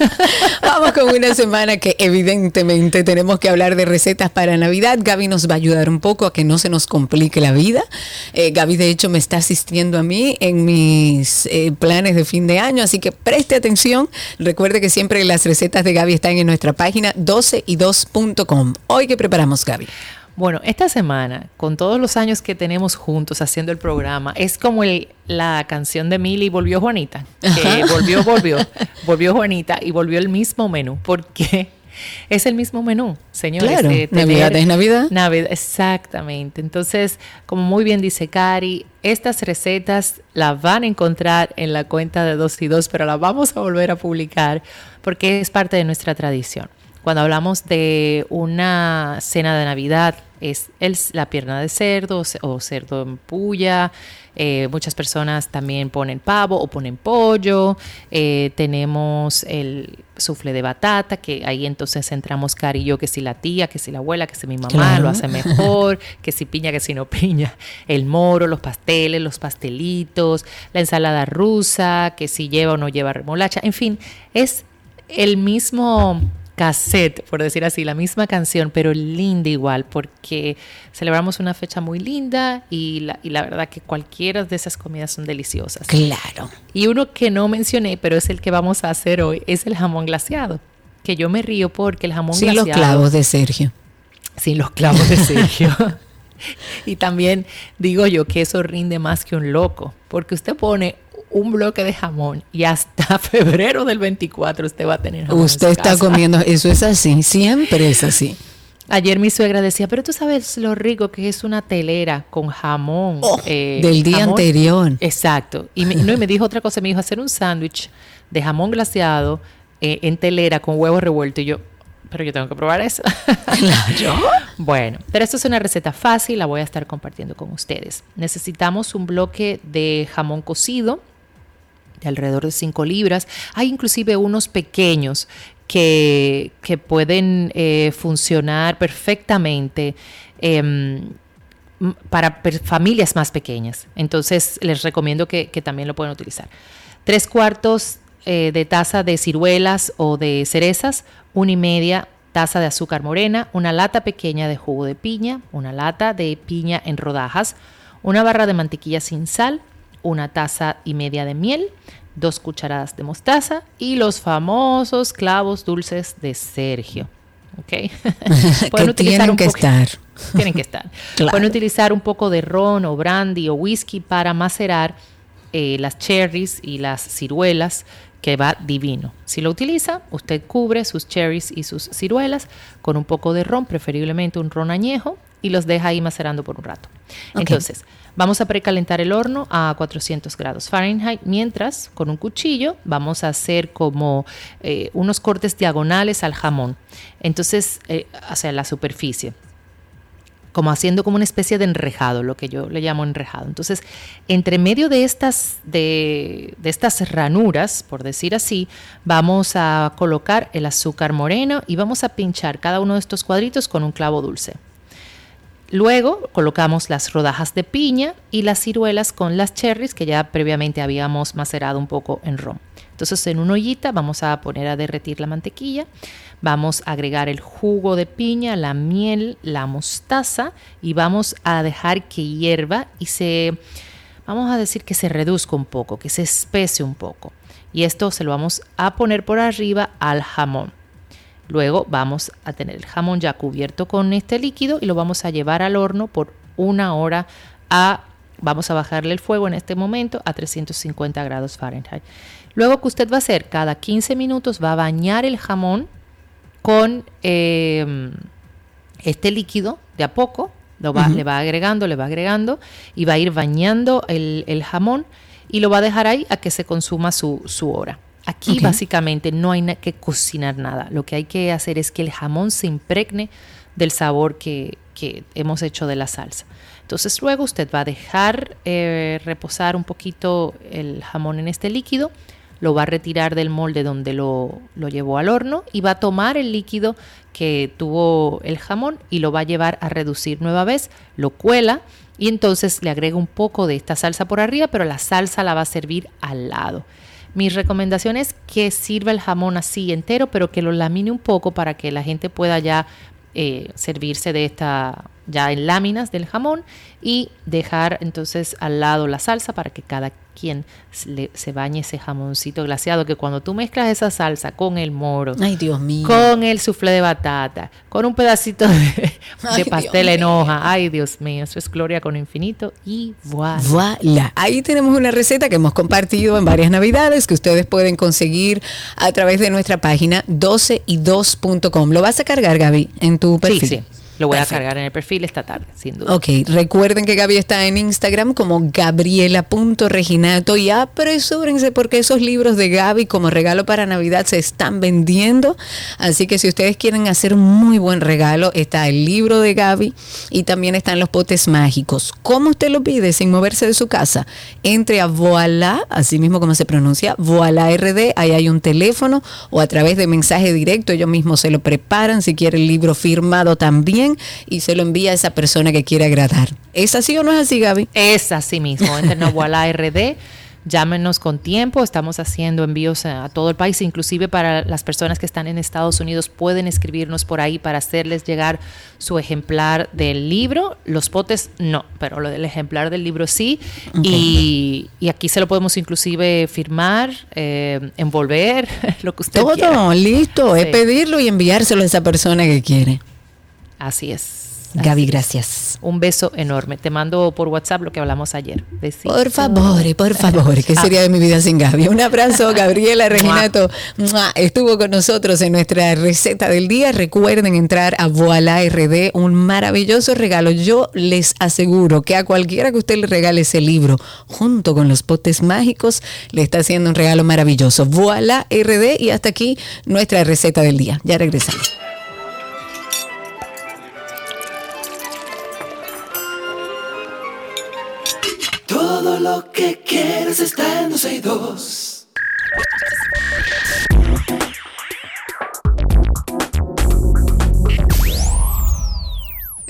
(laughs) Vamos con una semana que evidentemente tenemos que hablar de recetas para Navidad. Gaby nos va a ayudar un poco a que no se nos complique la vida. Eh, Gaby de hecho me está asistiendo a mí en mis eh, planes de fin de año, así que preste atención. Recuerde que siempre las recetas de Gaby están en nuestra página 12y2.com. Hoy que preparamos Gaby. Bueno, esta semana, con todos los años que tenemos juntos haciendo el programa, es como el, la canción de Mili Volvió Juanita. Que (laughs) volvió, volvió, volvió Juanita y volvió el mismo menú. Porque es el mismo menú, señores. Claro, de Navidad es Navidad. Navidad, exactamente. Entonces, como muy bien dice Cari, estas recetas las van a encontrar en la cuenta de dos y dos, pero las vamos a volver a publicar porque es parte de nuestra tradición. Cuando hablamos de una cena de Navidad, es el- la pierna de cerdo o ce- o cerdo en puya. eh, muchas personas también ponen pavo o ponen pollo. eh, tenemos el sufle de batata, que ahí entonces entramos Cari y yo, que si la tía, que si la abuela, que si mi mamá Claro. lo hace mejor, que si piña, que si no piña, el moro, los pasteles, los pastelitos, la ensalada rusa, que si lleva o no lleva remolacha, en fin, es el mismo cassette, por decir así, la misma canción, pero linda igual, porque celebramos una fecha muy linda y la, y la verdad que cualquiera de esas comidas son deliciosas. Claro. Y uno que no mencioné, pero es el que vamos a hacer hoy, es el jamón glaseado. Que yo me río porque el jamón Sin glaseado. los clavos de Sergio. Sin los clavos de Sergio. (laughs) y también digo yo que eso rinde más que un loco, porque usted pone un bloque de jamón y hasta (laughs) febrero del 24 usted va a tener jamón. en Usted su está casa. comiendo, eso es así, siempre es así. Ayer mi suegra decía, pero tú sabes lo rico que es una telera con jamón. eh, Oh, del día anterior. Exacto. Y me, no, y me dijo otra cosa, me dijo hacer un sándwich de jamón glaseado eh, en telera con huevo revuelto. Y yo, pero yo tengo que probar eso. (laughs) Claro. (laughs) Bueno, pero esto es una receta fácil, la voy a estar compartiendo con ustedes. Necesitamos un bloque de jamón cocido de alrededor de 5 libras. Hay inclusive unos pequeños que, que pueden eh, funcionar perfectamente. em, para familias más pequeñas. Entonces les recomiendo que, que también lo pueden utilizar. Tres cuartos eh, de taza de ciruelas o de cerezas, una y media taza de azúcar morena, una lata pequeña de jugo de piña, una lata de piña en rodajas, una barra de mantequilla sin sal, una taza y media de miel, dos cucharadas de mostaza y los famosos clavos dulces de Sergio. ¿Ok? (laughs) (laughs) que tienen un que estar. (laughs) Tienen que estar. Claro. Pueden utilizar un poco de ron o brandy o whisky para macerar eh, las cherries y las ciruelas, que va divino. Si lo utiliza, usted cubre sus cherries y sus ciruelas con un poco de ron, preferiblemente un ron añejo, y los deja ahí macerando por un rato. Entonces, vamos a precalentar el horno a 400 grados Fahrenheit, mientras con un cuchillo vamos a hacer como eh, unos cortes diagonales al jamón. Entonces, eh, hacia la superficie como haciendo como una especie de enrejado, lo que yo le llamo enrejado. Entonces, entre medio de estas, de, de estas ranuras, por decir así, vamos a colocar el azúcar moreno y vamos a pinchar cada uno de estos cuadritos con un clavo dulce. Luego colocamos las rodajas de piña y las ciruelas con las cherries que ya previamente habíamos macerado un poco en ron. Entonces en una ollita vamos a poner a derretir la mantequilla, vamos a agregar el jugo de piña, la miel, la mostaza y vamos a dejar que hierva y se, vamos a decir que se reduzca un poco, que se espese un poco. Y esto se lo vamos a poner por arriba al jamón. Luego vamos a tener el jamón ya cubierto con este líquido y lo vamos a llevar al horno por una hora a, vamos a bajarle el fuego en este momento a 350 grados Fahrenheit. Luego que usted va a hacer cada 15 minutos va a bañar el jamón con eh, este líquido de a poco, lo va, le va agregando, le va agregando y va a ir bañando el, el jamón y lo va a dejar ahí a que se consuma su, su hora. Aquí básicamente no hay que cocinar nada. Lo que hay que hacer es que el jamón se impregne del sabor que, que hemos hecho de la salsa. Entonces luego usted va a dejar eh, reposar un poquito el jamón en este líquido, lo va a retirar del molde donde lo, lo llevó al horno y va a tomar el líquido que tuvo el jamón y lo va a llevar a reducir nueva vez, lo cuela y entonces le agrega un poco de esta salsa por arriba, pero la salsa la va a servir al lado. Mi recomendación es que sirva el jamón así entero, pero que lo lamine un poco para que la gente pueda ya eh, servirse de esta ya en láminas del jamón y dejar entonces al lado la salsa para que cada quien se le- se bañe ese jamoncito glaseado que cuando tú mezclas esa salsa con el moro, Ay, Dios mío. con el soufflé de batata, con un pedacito de, (laughs) pastel Dios en hoja, ay Dios mío, eso es gloria con infinito y voilà. Voilà. Ahí tenemos una receta que hemos compartido en varias navidades que ustedes pueden conseguir a través de nuestra página 12y2.com. ¿Lo vas a cargar, Gaby, en tu Sí, perfil? sí, lo voy Perfecto. a cargar en el perfil esta tarde, sin duda. Ok, recuerden que Gaby está en Instagram como gabriela.reginato y apresúrense porque esos libros de Gaby como regalo para Navidad se están vendiendo. Así que si ustedes quieren hacer un muy buen regalo, está el libro de Gaby y también están los potes mágicos. ¿Cómo usted lo pide sin moverse de su casa? Entre a Voila, así mismo como se pronuncia, Voila RD, ahí hay un teléfono o a través de mensaje directo, ellos mismos se lo preparan si quiere el libro firmado también y se lo envía a esa persona que quiere agradar. ¿Es así o no es así, Gaby? Es así mismo, entren a RD, llámenos con tiempo, estamos haciendo envíos a, a todo el país, inclusive para las personas que están en Estados Unidos pueden escribirnos por ahí para hacerles llegar su ejemplar del libro, los potes no, pero lo del ejemplar del libro sí, y, y aquí se lo podemos inclusive firmar, eh, envolver, (laughs) lo que usted Todo quiera. listo, es pedirlo y enviárselo a esa persona que quiere. Así es. Gaby, gracias. Un beso enorme. Te mando por WhatsApp lo que hablamos ayer. Besito. Por favor, por favor, ¿qué sería de mi vida sin Gaby? Un abrazo, (laughs) Gabriela Reginato. Estuvo con nosotros en nuestra receta del día. Recuerden entrar a Voila RD, un maravilloso regalo. Yo les aseguro que a cualquiera que usted le regale ese libro, junto con los potes mágicos, le está haciendo un regalo maravilloso. Voila RD y hasta aquí nuestra receta del día. Ya regresamos. Lo que quieres está en 12 y 2.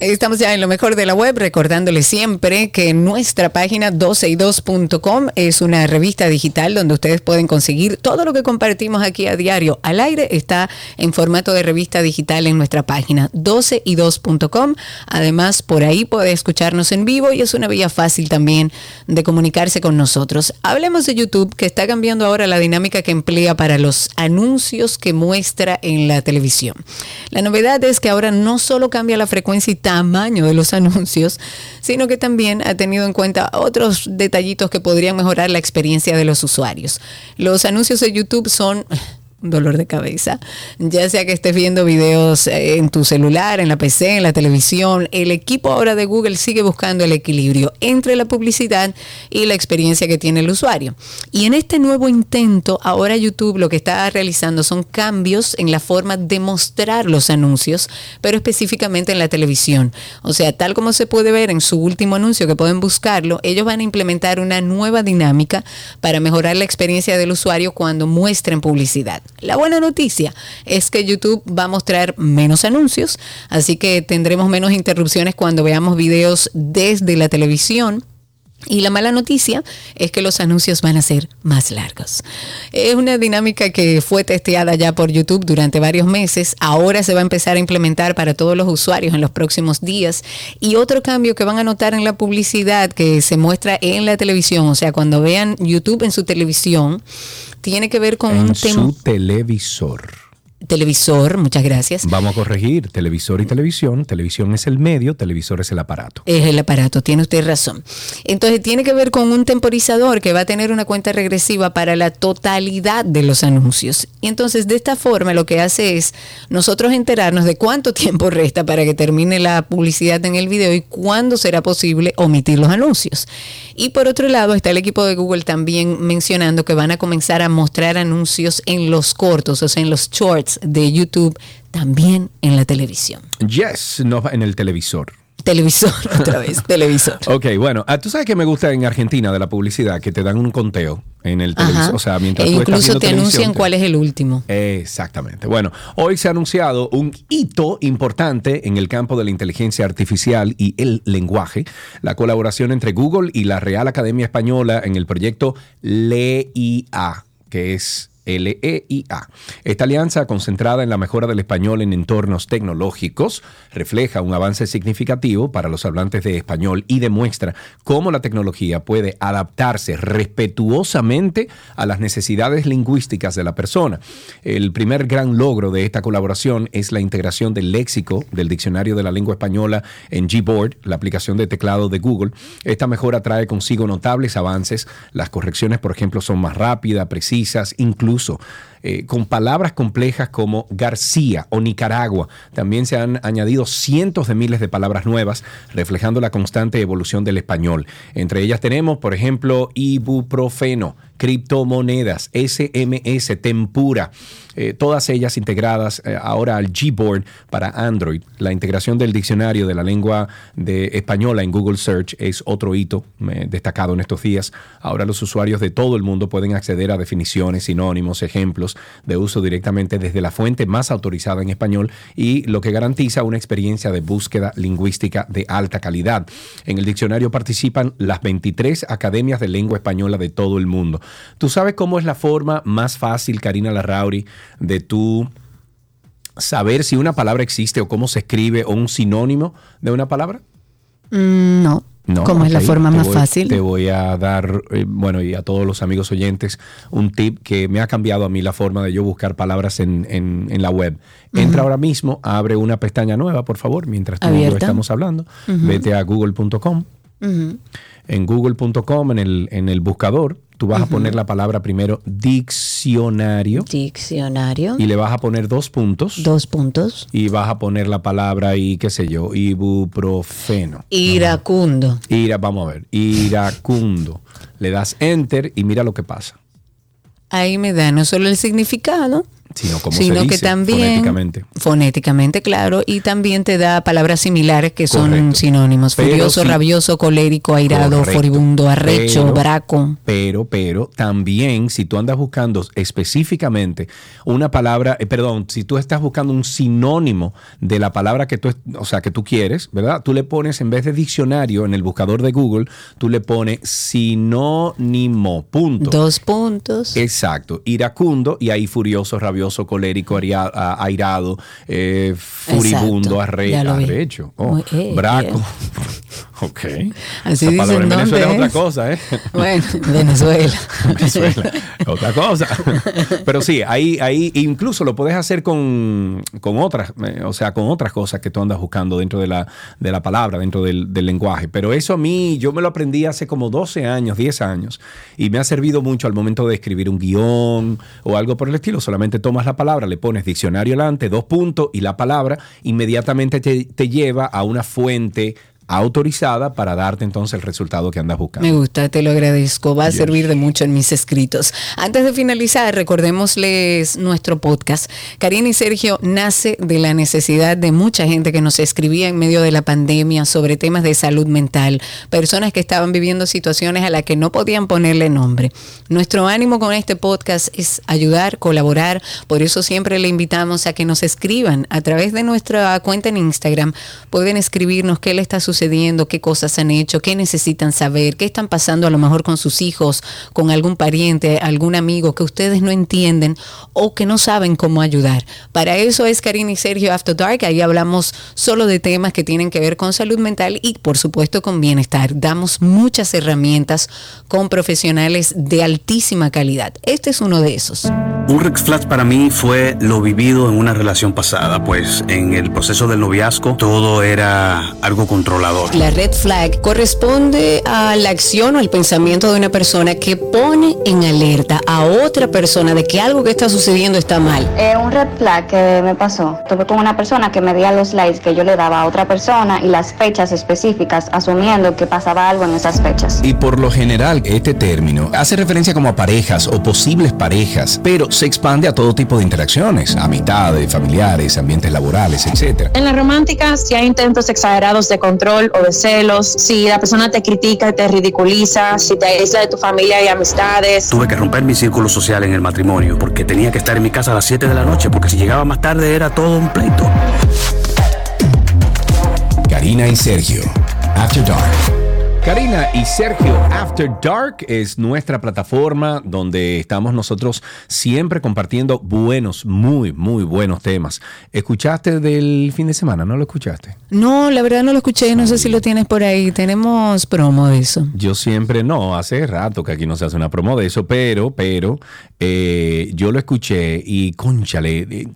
Estamos ya en lo mejor de la web, recordándole siempre que nuestra página 12y2.com es una revista digital donde ustedes pueden conseguir todo lo que compartimos aquí a diario al aire. Está en formato de revista digital en nuestra página 12y2.com. Además, por ahí puede escucharnos en vivo y es una vía fácil también de comunicarse con nosotros. Hablemos de YouTube, que está cambiando ahora la dinámica que emplea para los anuncios que muestra en la televisión. La novedad es que ahora no solo cambia la frecuencia y tamaño de los (laughs) anuncios, sino que también ha tenido en cuenta otros detallitos que podrían mejorar la experiencia de los usuarios. Los anuncios de YouTube son dolor de cabeza, ya sea que estés viendo videos eh, en tu celular, en la PC, en la televisión, el equipo ahora de Google sigue buscando el equilibrio entre la publicidad y la experiencia que tiene el usuario. Y en este nuevo intento, ahora YouTube lo que está realizando son cambios en la forma de mostrar los anuncios, pero específicamente en la televisión. O sea, tal como se puede ver en su último anuncio, que pueden buscarlo, ellos van a implementar una nueva dinámica para mejorar la experiencia del usuario cuando muestren publicidad. La buena noticia es que YouTube va a mostrar menos anuncios, así que tendremos menos interrupciones cuando veamos videos desde la televisión. Y la mala noticia es que los anuncios van a ser más largos. Es una dinámica que fue testeada ya por YouTube durante varios meses. Ahora se va a empezar a implementar para todos los usuarios en los próximos días. Y otro cambio que van a notar en la publicidad que se muestra en la televisión, o sea, cuando vean YouTube en su televisión, tiene que ver con un tema su televisor. Televisor, muchas gracias. Vamos a corregir, televisor y televisión. Televisión es el medio, televisor es el aparato. Es el aparato, tiene usted razón. Entonces tiene que ver con un temporizador que va a tener una cuenta regresiva para la totalidad de los anuncios. Y entonces de esta forma lo que hace es nosotros enterarnos de cuánto (laughs) tiempo resta para que termine la publicidad en el video y cuándo será posible omitir los anuncios. Y por otro lado está el equipo de Google también mencionando que van a comenzar a mostrar anuncios en los cortos, o sea, en los shorts de YouTube, también en la televisión. Yes, no en el televisor. Televisor, (laughs) otra vez, televisor. (laughs) Ok, bueno, ah, tú sabes que me gusta en Argentina de la publicidad que te dan un conteo en el televisor. O sea, mientras e tú estás incluso viendo te anuncian te- cuál es el último. Exactamente. Bueno, hoy se ha anunciado un hito importante en el campo de la inteligencia artificial y el lenguaje, la colaboración entre Google y la Real Academia Española en el proyecto LEIA, que es L-E-I-A. Esta alianza, concentrada en la mejora del español en entornos tecnológicos, refleja un avance significativo para los hablantes de español y demuestra cómo la tecnología puede adaptarse respetuosamente a las necesidades lingüísticas de la persona. El primer gran logro de esta colaboración es la integración del léxico del diccionario de la lengua española en Gboard, la aplicación de teclado de Google. Esta mejora trae consigo notables avances. Las correcciones, por ejemplo, son más rápidas, precisas, incluso incluso eh, con palabras complejas como García o Nicaragua. También se han añadido cientos de miles de palabras nuevas, reflejando la constante evolución del español. Entre ellas tenemos, por ejemplo, ibuprofeno, criptomonedas, SMS, tempura, eh, todas ellas integradas eh, ahora al Gboard para Android. La integración del diccionario de la lengua de española en Google Search es otro hito destacado en estos días. Ahora los usuarios de todo el mundo pueden acceder a definiciones, sinónimos, ejemplos de uso directamente desde la fuente más autorizada en español y lo que garantiza una experiencia de búsqueda lingüística de alta calidad. En el diccionario participan las 23 academias de lengua española de todo el mundo. ¿Tú sabes cómo es la forma más fácil, Karina Larrauri, de tú saber si una palabra existe o cómo se escribe o un sinónimo de una palabra? Mm, no. No, ¿Cómo es la forma más voy- fácil? Te voy a dar, eh, bueno, y a todos los amigos oyentes, un tip que me ha cambiado a mí la forma de yo buscar palabras en, en- en la web. Entra ahora mismo, abre una pestaña nueva, por favor, mientras tú y yo Abierta. estamos hablando. Vete a google.com. En google.com, en el, en el buscador, tú vas a poner la palabra primero diccionario Diccionario. y le vas a poner dos puntos. Dos puntos. Y vas a poner la palabra y qué sé yo, ibuprofeno. Iracundo. Ira, vamos a ver, iracundo. Le das enter y mira lo que pasa. Ahí me da no solo el significado, Sino como sino se que dice también fonéticamente. fonéticamente, claro, y también te da palabras similares que son sinónimos: Pero furioso, sí. rabioso, colérico, airado, Correcto. furibundo, arrecho, Pero- braco. Pero, pero también si tú andas buscando específicamente una palabra, eh, perdón, si tú estás buscando un sinónimo de la palabra que tú, o sea, que tú quieres, ¿verdad? Tú le pones en vez de diccionario en el buscador de Google, tú le pones sinónimo, punto. Dos puntos. Exacto, iracundo y ahí furioso, rabioso, colérico, aria- a- airado, eh, furibundo, arre- arrecho, oh, eh, braco. (laughs) ok. Así Esa palabra en dicen Venezuela es otra cosa, ¿eh? (laughs) Bueno, Venezuela. (laughs) Venezuela, otra cosa. (laughs) Pero sí, ahí, ahí incluso lo puedes hacer con, con otras, eh, o sea, con otras cosas que tú andas buscando dentro de la, de la palabra, dentro del, del lenguaje. Pero eso a mí, yo me lo aprendí hace como 12 años, 10 años, y me ha servido mucho al momento de escribir un guion o algo por el estilo. Solamente tomas la palabra, le pones diccionario delante, dos puntos, y la palabra inmediatamente te, te lleva a una fuente autorizada para darte entonces el resultado que andas buscando. Me gusta, te lo agradezco. Va a servir de mucho en mis escritos. Antes de finalizar, recordémosles nuestro podcast. Karina y Sergio nace de la necesidad de mucha gente que nos escribía en medio de la pandemia sobre temas de salud mental, personas que estaban viviendo situaciones a las que no podían ponerle nombre. Nuestro ánimo con este podcast es ayudar, colaborar. Por eso siempre le invitamos a que nos escriban a través de nuestra cuenta en Instagram. Pueden escribirnos qué le está sucediendo, qué cosas han hecho, qué necesitan saber, qué están pasando a lo mejor con sus hijos, con algún pariente, algún amigo que ustedes no entienden o que no saben cómo ayudar. Para eso es Karina y Sergio After Dark. Ahí hablamos solo de temas que tienen que ver con salud mental y por supuesto con bienestar. Damos muchas herramientas con profesionales de altísima calidad. Este es uno de esos. Un flag para mí fue lo vivido en una relación pasada, pues en el proceso del noviazgo todo era algo controlador. La red flag corresponde a la acción o al pensamiento de una persona que pone en alerta a otra persona de que algo que está sucediendo está mal. Eh, un red flag que me pasó, tuve con una persona que me dio los likes que yo le daba a otra persona y las fechas específicas, asumiendo que pasaba algo en esas fechas. Y por lo general, este término hace referencia como a parejas o posibles parejas, pero se expande a todo tipo de interacciones, amistades, familiares, ambientes laborales, etc. En la romántica, si hay intentos exagerados de control o de celos, si la persona te critica y te ridiculiza, si te aísla de tu familia y amistades. Tuve que romper mi círculo social en el matrimonio porque tenía que estar en mi casa a las 7 de la noche porque si llegaba más tarde era todo un pleito. Karina y Sergio, After Dark. Karina y Sergio After Dark es nuestra plataforma donde estamos nosotros siempre compartiendo buenos, muy, muy buenos temas. ¿Escuchaste del fin de semana? ¿No lo escuchaste? No, la verdad no lo escuché, no sé si lo tienes por ahí. Tenemos promo de eso. Yo siempre, no, hace rato que aquí no se hace una promo de eso, pero, pero, eh, yo lo escuché y conchale. eh,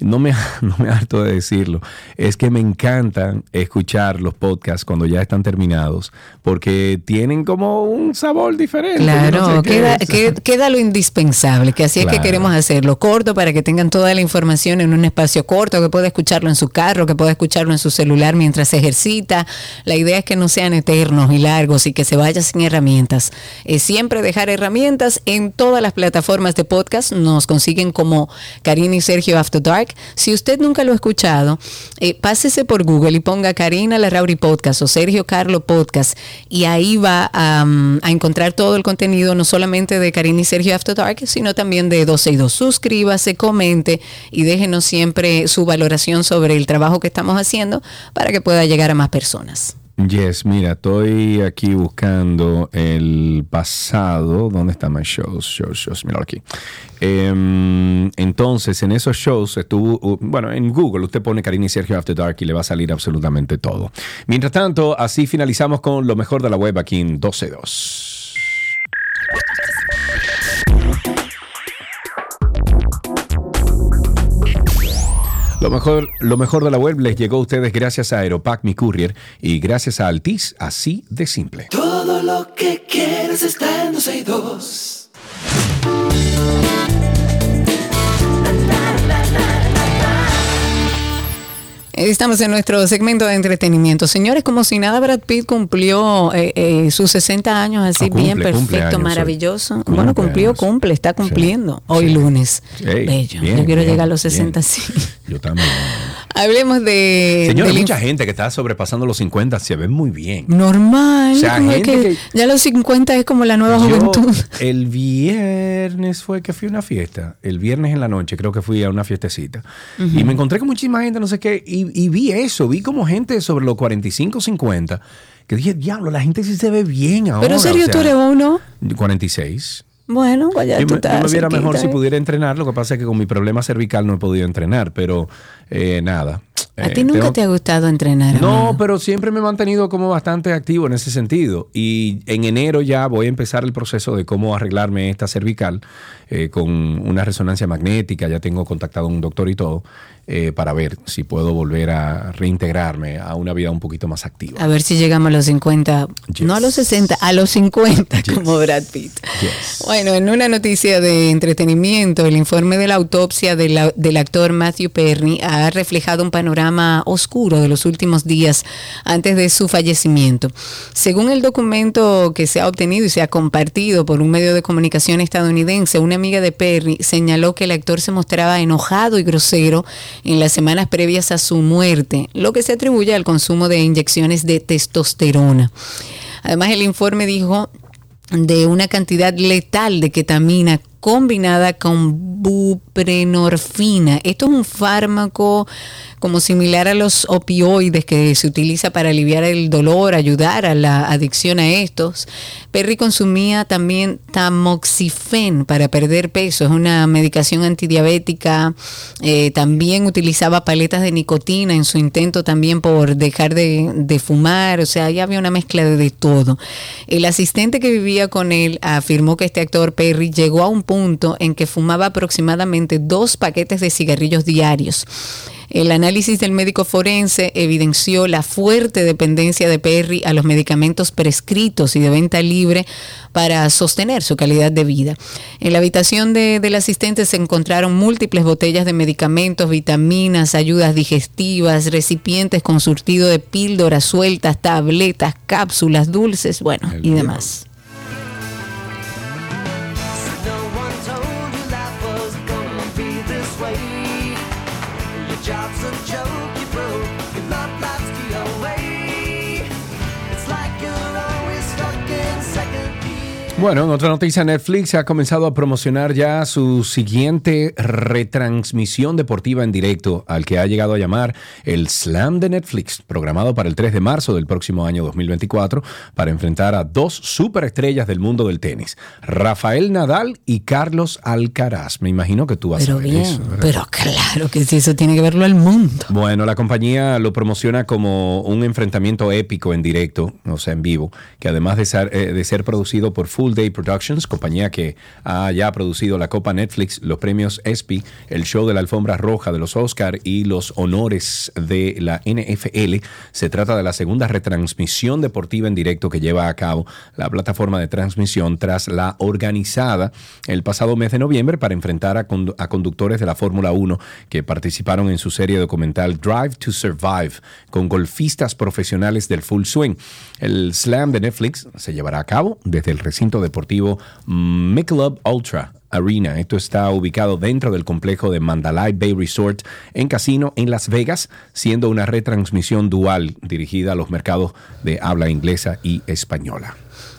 no me, (laughs) no me harto de decirlo, es que me encantan escuchar los podcasts cuando ya están terminados, porque tienen como un sabor diferente. no Claro, sé queda, queda lo indispensable, que así es que queremos hacerlo, corto para que tengan toda la información en un espacio corto, que pueda escucharlo en su carro, que pueda escucharlo en su celular mientras se ejercita. La idea es que no sean eternos y largos y que se vaya sin herramientas. Eh, siempre dejar herramientas en todas las plataformas de podcast. Nos consiguen como Karina y Sergio After Dark. Si usted nunca lo ha escuchado, eh, pásese por Google y ponga Karina Larrauri Podcast o Sergio Carlo Podcast y ahí va a, mm, encontrar todo el contenido, no solamente de Karina y Sergio After Dark, sino también de 12 y 2. Suscríbase, comente y déjenos siempre su valoración sobre el trabajo que estamos haciendo para que pueda llegar a más personas. Yes, mira, estoy aquí buscando el pasado. ¿Dónde están mis shows? Shows, shows, mira aquí. Em, entonces, en esos shows estuvo, bueno, en Google usted pone Karina y Sergio After Dark y le va a salir absolutamente todo. Mientras tanto, así finalizamos con lo mejor de la web aquí en 12.2. Lo mejor, de la web les llegó a ustedes gracias a Aeropack Mi Courier y gracias a Altis, así de simple. Todo lo que quieres está en 262. Estamos en nuestro segmento de entretenimiento. Señores, como si nada, Brad Pitt cumplió eh, eh, sus 60 años así Ah, cumple, bien perfecto, maravilloso. Cumple bueno, cumplió, años. cumple, está cumpliendo hoy lunes. Bello. bien, Yo quiero bien, llegar a los bien. 60 sí. Yo también. Hablemos de... Señora, del mucha gente que está sobrepasando los 50 se ve muy bien. Normal. O sea, gente que que- Ya los 50 es como la nueva Yo, juventud. el viernes fue que fui a una fiesta. El viernes en la noche creo que fui a una fiestecita. Y me encontré con muchísima gente, no sé qué. Y, y vi eso. Vi como gente sobre los 45, 50. Que dije, diablo, la gente sí se ve bien ahora. Pero o serio, sea, tú eres uno. 46. Bueno, pues ya yo tú me, yo me viera mejor si ¿eh? pudiera entrenar. Lo que pasa es que con mi problema cervical no he podido entrenar. Pero eh, nada. A Eh, ti nunca tengo- te ha gustado entrenar. no, amado? pero siempre me he mantenido como bastante activo en ese sentido. Y en enero ya voy a empezar el proceso de cómo arreglarme esta cervical eh, con una resonancia magnética. Ya tengo contactado a un doctor y todo eh, para ver si puedo volver a reintegrarme a una vida un poquito más activa. A ver si llegamos a los 50, no a los 60, a los 50 como Brad Pitt. Bueno, en una noticia de entretenimiento, el informe de la autopsia de la- del actor Matthew Perry ha reflejado un panorama oscuro de los últimos días antes de su fallecimiento. Según el documento que se ha obtenido y se ha compartido por un medio de comunicación estadounidense, una amiga de Perry señaló que el actor se mostraba enojado y grosero en las semanas previas a su muerte, lo que se atribuye al consumo de inyecciones de testosterona. Además, el informe dijo de una cantidad letal de ketamina combinada con buprenorfina. Esto es un fármaco como similar a los opioides que se utiliza para aliviar el dolor, ayudar a la adicción a estos. Perry consumía también tamoxifen para perder peso, es una medicación antidiabética. Eh, también utilizaba paletas de nicotina en su intento también por dejar de, fumar, o sea, ya había una mezcla de todo. El asistente que vivía con él afirmó que este actor Perry llegó a un punto en que fumaba aproximadamente dos paquetes de cigarrillos diarios. El análisis del médico forense evidenció la fuerte dependencia de Perry a los medicamentos prescritos y de venta libre para sostener su calidad de vida. En la habitación de- del asistente se encontraron múltiples botellas de medicamentos, vitaminas, ayudas digestivas, recipientes con surtido de píldoras sueltas, tabletas, cápsulas, dulces, bueno, y demás. Bueno, en otra noticia, Netflix ha comenzado a promocionar ya su siguiente retransmisión deportiva en directo, al que ha llegado a llamar el Slam de Netflix, programado para el 3 de marzo del próximo año 2024, para enfrentar a dos superestrellas del mundo del tenis, Rafael Nadal y Carlos Alcaraz. Me imagino que tú vas Pero a ver bien, eso. pero claro que sí, eso tiene que verlo el mundo. Bueno, la compañía lo promociona como un enfrentamiento épico en directo, o sea, en vivo, que además de ser, eh, de ser producido por Full Day Productions, compañía que ha ya producido la Copa Netflix, los premios ESPY, el show de la alfombra roja de los Oscar y los honores de la NFL, se trata de la segunda retransmisión deportiva en directo que lleva a cabo la plataforma de transmisión tras la organizada el pasado mes de noviembre para enfrentar a, a conductores de la Fórmula 1 que participaron en su serie documental Drive to Survive con golfistas profesionales del full swing. El slam de Netflix se llevará a cabo desde el recinto deportivo Michelob Ultra Arena. Esto está ubicado dentro del complejo de Mandalay Bay Resort en Casino en Las Vegas, siendo una retransmisión dual dirigida a los mercados de habla inglesa y española.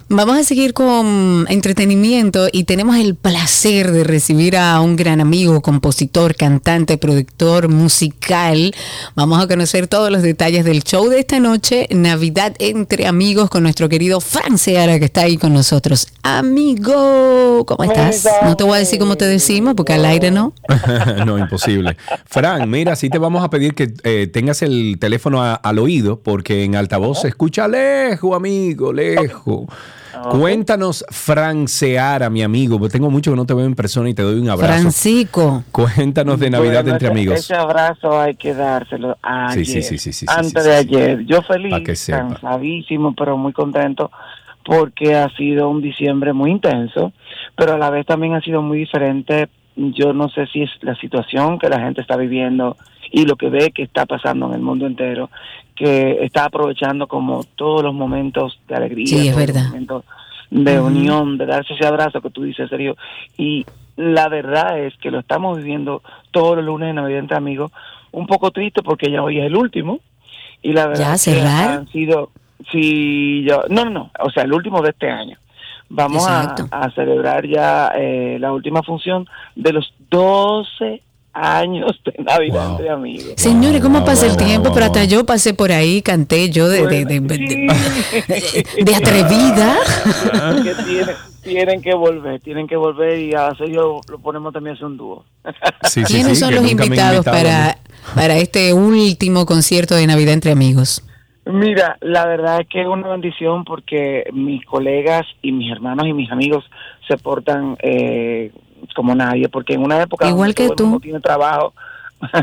Vamos a seguir con entretenimiento y tenemos el placer de recibir a un gran amigo, compositor, cantante, productor musical. Vamos a conocer todos los detalles del show de esta noche, Navidad entre amigos, con nuestro querido Fran Seara que está ahí con nosotros. Amigo, ¿cómo estás? No te voy a decir cómo te decimos porque al aire no. (laughs) no, imposible. Fran, mira, sí te vamos a pedir que eh, tengas el teléfono a- al oído porque en altavoz se escucha lejos, amigo, lejos. Cuéntanos, Fran Seara, mi amigo, porque tengo mucho que no te veo en persona y te doy un abrazo. Francisco. Cuéntanos de Navidad Bueno, entre ese- amigos. Ese abrazo hay que dárselo a Sí, ayer, sí, sí, sí, sí, sí, antes sí, de sí, sí. ayer. Yo feliz, cansadísimo, pero muy contento porque ha sido un diciembre muy intenso, pero a la vez también ha sido muy diferente. Yo no sé si es la situación que la gente está viviendo y lo que ve que está pasando en el mundo entero, que está aprovechando como todos los momentos de alegría, Sí, es todos los verdad. momentos de unión, de darse ese abrazo que tú dices, Sergio. Y la verdad es que lo estamos viviendo todos los lunes de Navidad entre amigos, un poco triste porque ya hoy es el último. Y la verdad ¿Ya, que han sido, sí, yo, no, no, no, o sea, el último de este año. Vamos a, a celebrar ya eh, la última función de los 12 años de Navidad entre amigos. Señores, ¿cómo pasa el tiempo? Pero hasta yo pasé por ahí, canté yo de, de, de- de- de atrevida. (laughs) que tienen, tienen que volver, tienen que volver y a Sergio lo ponemos también a hacer un dúo. ¿Quiénes son los invitados para, para este último concierto de Navidad entre amigos? Mira, la verdad es que es una bendición porque mis colegas y mis hermanos y mis amigos se portan eh, como nadie, porque en una época Igual que todo tú. mundo tiene trabajo, (laughs)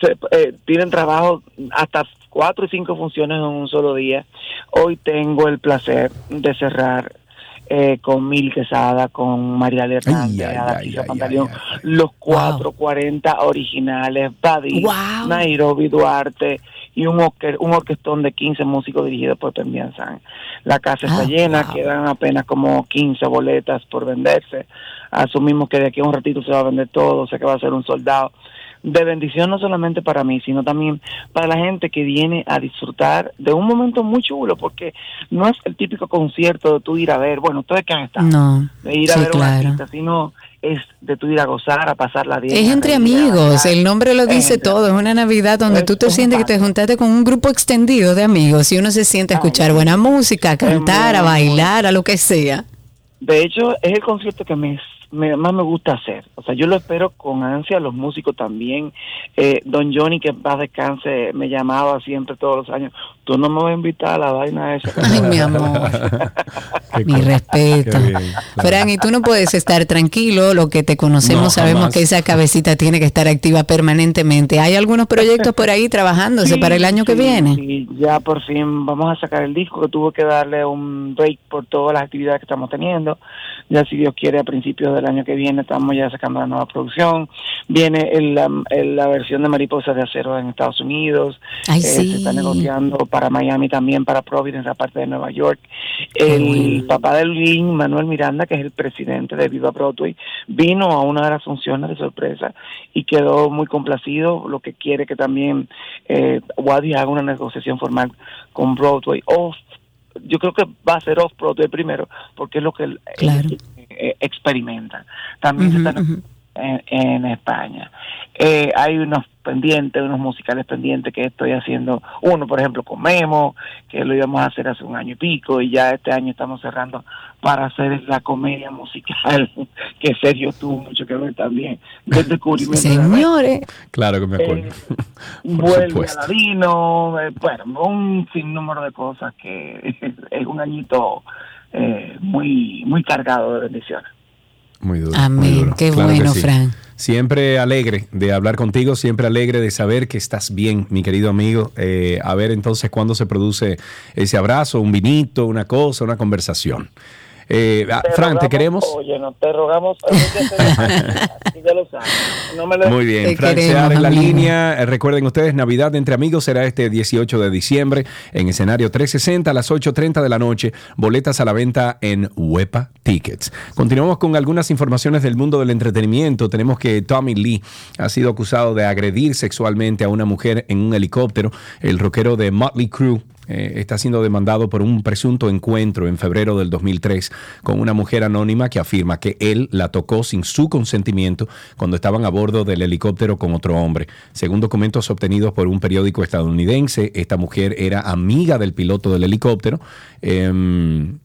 se- eh, tienen trabajo hasta cuatro y cinco funciones en un solo día. Hoy tengo el placer de cerrar eh, con Mil Quesada, con María Hernández, Pantaleón, los 440 originales, Buddy, Wow. Nairobi Duarte y un, orque- un orquestón de 15 músicos dirigidos por Tembian San. La casa está Ah, llena, wow. quedan apenas como 15 boletas por venderse. Asumimos que de aquí a un ratito se va a vender todo, sé que va a ser un soldado. De bendición no solamente para mí, sino también para la gente que viene a disfrutar de un momento muy chulo, porque no es el típico concierto de tú ir a ver, bueno, ustedes que han estado, No. de ir a Sí, ver a un claro. artista, sino es de tú ir a gozar, a pasarla bien. Es entre amigos, el nombre lo Es dice todo, es una Navidad donde tú te Es sientes que te juntaste con un grupo extendido de amigos y uno se siente a escuchar buena música, a cantar, a bailar, a lo que sea. De hecho, es el concierto que me, me- más me gusta hacer. O sea, yo lo espero con ansia, los músicos también. Eh, Don Johnny, que en paz descanse, me llamaba siempre todos los años. Tú no me vas a invitar a la vaina esa. Ay, mi (laughs) amor. Mi respeto. Fran, y tú no puedes estar tranquilo, lo que te conocemos No, sabemos jamás. que esa cabecita tiene que estar activa permanentemente. ¿Hay algunos proyectos por ahí trabajándose Sí, para el año que viene? sí, ya por fin vamos a sacar el disco que tuvo que darle un break por todas las actividades que estamos teniendo. Ya si Dios quiere a principios del año que viene estamos ya sacando la nueva producción. Viene el, la, el- la versión de Mariposas de Acero en Estados Unidos. Ay, Eh, sí. Se está negociando para Miami también, para Providence, aparte de Nueva York. El papá de Lin, Manuel Miranda, que es el presidente de Viva Broadway, vino a una de las funciones de sorpresa y quedó muy complacido, lo que quiere que también eh, Wadi haga una negociación formal con Broadway o yo creo que va a ser off-Broadway primero, porque es lo que Claro. eh, experimentan. También se están en, en España. Eh, hay unos pendientes, unos musicales pendientes que estoy haciendo. Uno, por ejemplo, con Memo, que lo íbamos a hacer hace un año y pico, y ya este año estamos cerrando para hacer la comedia musical, (laughs) que Sergio tuvo mucho que ver también. Del descubrimiento de Señores. Claro que me acuerdo. (laughs) Por Vuelve supuesto. Aladino, eh, bueno, un sinnúmero de cosas que (laughs) es un añito eh, muy muy cargado de bendiciones. Muy duro. Amén. muy duro. Qué Claro bueno, sí. Fran. Siempre alegre de hablar contigo, siempre alegre de saber que estás bien, mi querido amigo. Eh, a ver entonces cuándo se produce ese abrazo, un vinito, una cosa, una conversación. Eh, ah, Fran, te rogamos, queremos. Oye, no te rogamos. así ya lo sabes. No me lo- Muy bien, Frank Seara en la línea. Eh, Recuerden ustedes, Navidad entre amigos será este 18 de diciembre en escenario 360 a las 8.30 de la noche. Boletas a la venta en Huepa Tickets. Continuamos con algunas informaciones del mundo del entretenimiento. Tenemos que Tommy Lee ha sido acusado de agredir sexualmente a una mujer en un helicóptero. El rockero de Motley Crue eh, está siendo demandado por un presunto encuentro en febrero del 2003 con una mujer anónima que afirma que él la tocó sin su consentimiento cuando estaban a bordo del helicóptero con otro hombre. Según documentos obtenidos por un periódico estadounidense, esta mujer era amiga del piloto del helicóptero. Em,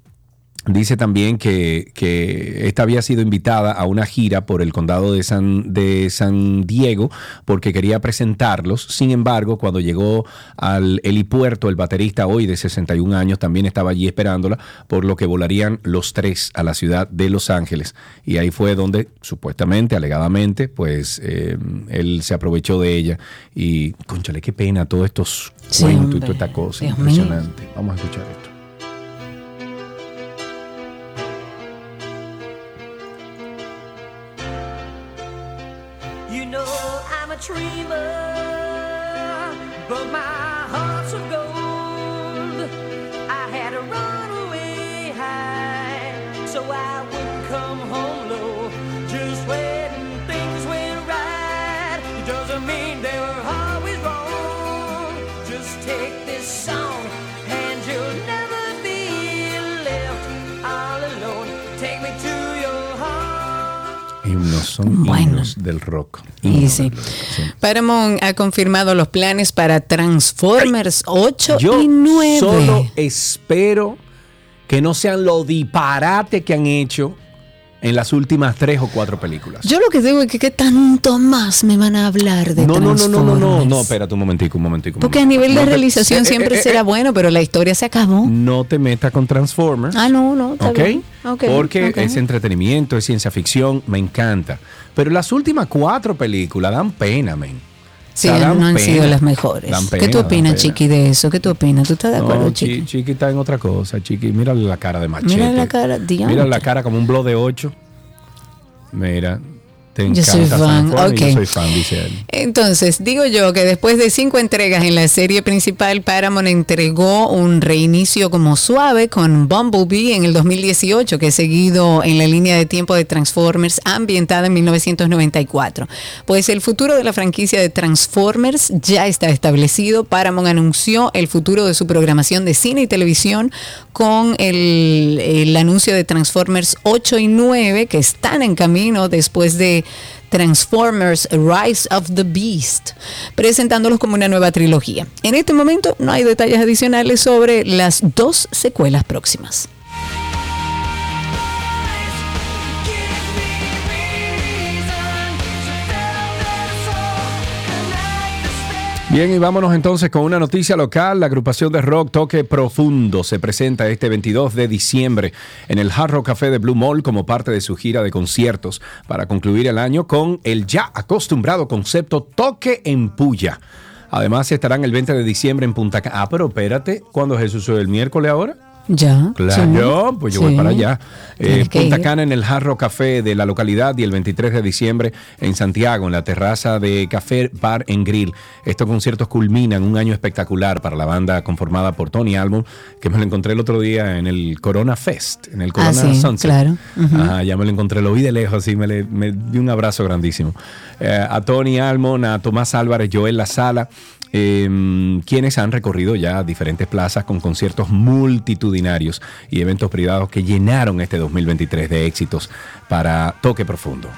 Dice también que, que esta había sido invitada a una gira por el condado de San, de San Diego porque quería presentarlos. Sin embargo, cuando llegó al helipuerto, el baterista hoy de 61 años también estaba allí esperándola, por lo que volarían los tres a la ciudad de Los Ángeles. Y ahí fue donde, supuestamente, alegadamente, pues eh, él se aprovechó de ella. Y, conchale, qué pena todos estos Sí, cuentos y toda esta cosa. Dios mío. Impresionante. Vamos a escuchar esto. Himnos son himnos del rock. Y sí. Paramount ha confirmado los planes para Transformers 8 Yo y 9. solo espero que no sean lo disparate que han hecho en las últimas tres o cuatro películas. Yo lo que digo es que qué tanto más me van a hablar de No, no, no, no, no, no, no, espérate un momentico, un momentico. Porque a nivel de No te- realización eh, eh, siempre eh, será eh, bueno, pero la historia se acabó. No te metas con Transformers. Ah, no, no, está ¿Ok? bien. Ok, Porque es entretenimiento, es ciencia ficción, me encanta. Pero las últimas cuatro películas dan pena, men. Sí, O sea, no han pena. sido las mejores. Dan ¿Qué pena, tú opinas, pena. Chiqui, de eso? ¿Qué tú opinas? ¿Tú estás de acuerdo, No, Chiqui? Chi- Chiqui está en otra cosa, Chiqui. Mírale la cara de machete. Mira la cara. Mira la cara como un blog de 8. Mira, te Yo soy fan, Transformers y ok. Yo soy fan, dice él. Entonces, digo yo que después de cinco entregas en la serie principal, Paramount entregó un reinicio como suave con Bumblebee en el 2018, que es seguido en la línea de tiempo de Transformers ambientada en 1994. Pues el futuro de la franquicia de Transformers ya está establecido. Paramount anunció el futuro de su programación de cine y televisión con el, anuncio de Transformers 8 y 9 que están en camino después de Transformers Rise of the Beast, presentándolos como una nueva trilogía. En este momento no hay detalles adicionales sobre las dos secuelas próximas. Bien, y vámonos entonces con una noticia local. La agrupación de rock Toque Profundo se presenta este 22 de diciembre en el Hard Rock Café de Blue Mall como parte de su gira de conciertos para concluir el año con el ya acostumbrado concepto Toque en Puya. Además estarán el 20 de diciembre en Punta Cana. Ah, pero espérate, ¿cuándo es eso? ¿El miércoles ahora? Ya. Claro, sí, pues yo sí. voy para allá. Eh, Punta. Cana en el Jarro Café de la localidad y el 23 de diciembre en Santiago, en la terraza de Café Bar en Grill. Estos conciertos culminan un año espectacular para la banda conformada por Tony Almond, que me lo encontré el otro día en el Corona Fest, en el Corona Ah, sí, Sunset. claro. Ajá, ya me lo encontré, lo vi de lejos y me, le- me di un abrazo grandísimo. Eh, a Tony Almond, a Tomás Álvarez, Joel La Sala, eh, quienes han recorrido ya diferentes plazas con conciertos multitudinarios y eventos privados que llenaron este 2023 de éxitos para Toque Profundo.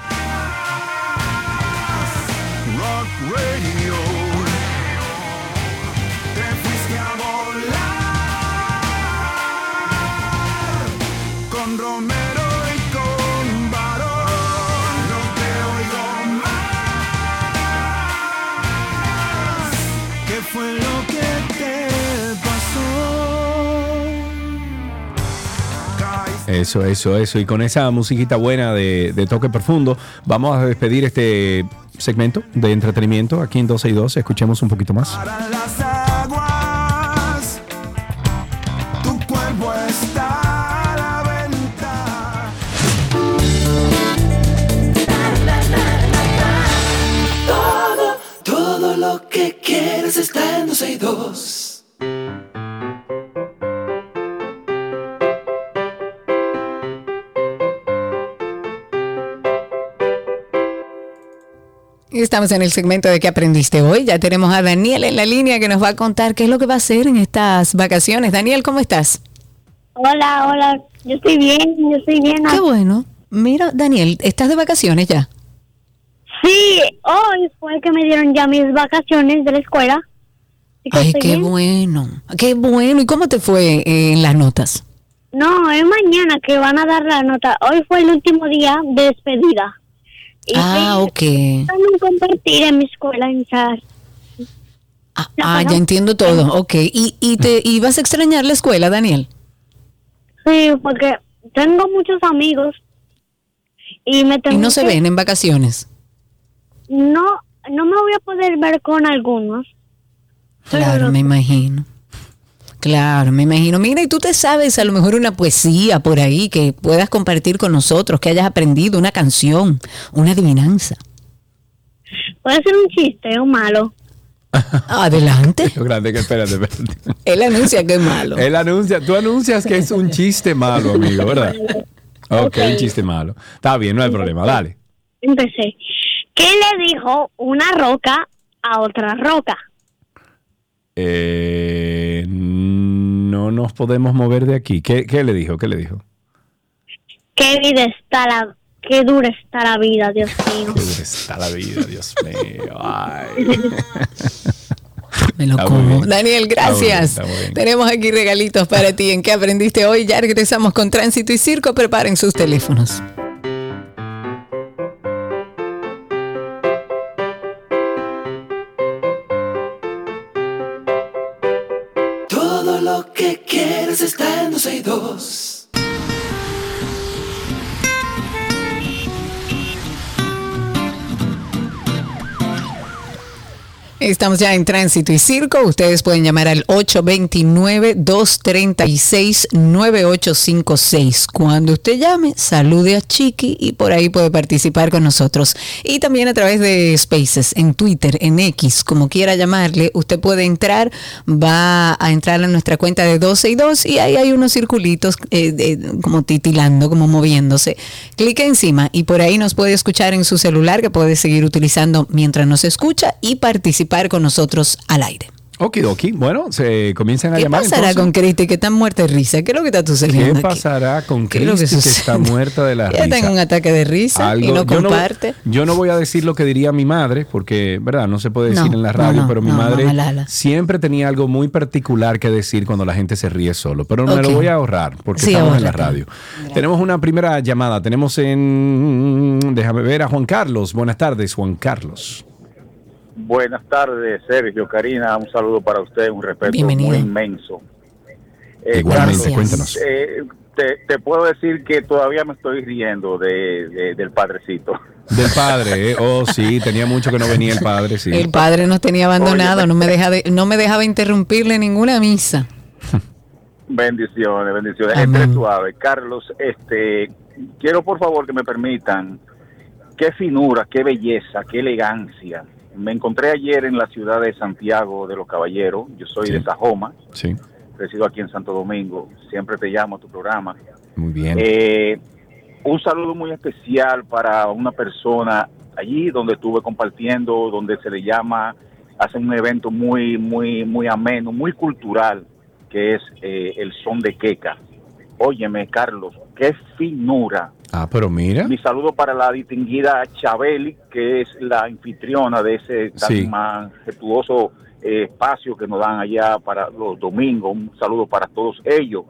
Eso, eso, eso. Y con esa musiquita buena de, toque profundo, vamos a despedir este segmento de entretenimiento aquí en 12 y 2. Escuchemos un poquito más. Todo, lo que quieres está en 12 y 2. Estamos en el segmento de qué aprendiste hoy. Ya tenemos a Daniel en la línea que nos va a contar qué es lo que va a hacer en estas vacaciones. Daniel, ¿cómo estás? Hola, hola, yo estoy bien, yo estoy bien. Qué bueno. Mira, Daniel, ¿estás de vacaciones ya? Sí, hoy fue que me dieron ya mis vacaciones de la escuela. Ay, qué bien. bueno. Qué bueno. ¿Y cómo te fue eh, en las notas? No, es mañana que van a dar la nota. Hoy fue el último día de despedida. Y Ah, ok. también compartir en mi escuela en Char. Ah, ya entiendo todo. Ok. ¿Y, y te y vas a extrañar la escuela, Daniel? Sí, porque tengo muchos amigos y me tengo Y no se ven en vacaciones. No, no me voy a poder ver con algunos. Claro, me imagino. Claro, me imagino. Mira, y tú te sabes a lo mejor una poesía por ahí que puedas compartir con nosotros, que hayas aprendido, una canción, una adivinanza. Puede ser un chiste o malo. (laughs) Adelante. Lo grande que espérate, espérate. Él anuncia que es malo. Él anuncia, tú anuncias que es un chiste malo, amigo, ¿verdad? Ok, un chiste malo. Está bien, no hay problema, dale. Empecé. ¿Qué le dijo una roca a otra roca? Eh, no nos podemos mover de aquí. ¿Qué, qué le dijo? ¿Qué le dijo? Qué vida está la, qué dura está la vida, Dios mío. Qué dura está la vida, Dios (laughs) mío. Ay. Me lo como. Daniel, Está muy bien, gracias. está muy bien. Tenemos aquí regalitos para ti. ¿En qué aprendiste hoy? Ya regresamos con Tránsito y Circo. Preparen sus teléfonos. Lo que quieres está en 12 y 2. Estamos ya en Tránsito y Circo. Ustedes pueden llamar al 829-236-9856. Cuando usted llame, salude a Chiqui y por ahí puede participar con nosotros. Y también a través de Spaces, en Twitter, en X, como quiera llamarle, usted puede entrar, va a entrar a nuestra cuenta de 12 y 2 y ahí hay unos circulitos eh, como titilando, como moviéndose. Clique encima y por ahí nos puede escuchar en su celular que puede seguir utilizando mientras nos escucha y participar con nosotros al aire. Okidoki. Bueno, se comienzan a ¿Qué llamar. pasará entonces. con Cristi que está muerta de risa? ¿Qué es lo que está sucediendo ¿Qué aquí? pasará con ¿Qué que Cristi que, está muerta de la Ella risa? tenga un ataque de risa y no yo comparte. yo no voy a decir lo que diría mi madre, porque, ¿verdad? No se puede decir No, en la radio, no, pero mi madre siempre tenía algo muy particular que decir cuando la gente se ríe solo. Pero me Ok. lo voy a ahorrar, porque Sí, estamos en la radio. Tenemos una primera llamada. Tenemos en. Déjame ver a Juan Carlos. Buenas tardes, Juan Carlos. Buenas tardes, Sergio, Karina, un saludo para usted, un respeto Bienvenido. muy inmenso. Eh, Igualmente, Carlos, cuéntanos. eh, te, te puedo decir que todavía me estoy riendo de, de- del padrecito. Del padre, ¿eh? Oh, sí, tenía mucho que no venía el padre, sí. El padre nos tenía abandonado, no me, deja de- no me dejaba interrumpirle ninguna misa. Bendiciones, bendiciones. Amén. Entre suave. Carlos, este, quiero por favor que me permitan, qué finura, qué belleza, qué elegancia. Me encontré ayer en la ciudad de Santiago de los Caballeros, yo soy de Sajoma, Sí, resido aquí en Santo Domingo, siempre te llamo a tu programa. muy bien. Eh, un saludo muy especial para una persona allí donde estuve compartiendo, donde se le llama hacen un evento muy, muy, muy ameno, muy cultural, que es eh, el son de queca. Óyeme, Carlos, qué finura. Ah, pero mira. Mi saludo para la distinguida Chabeli, que es la anfitriona de ese tan Sí. majestuoso eh, espacio que nos dan allá para los domingos. Un saludo para todos ellos.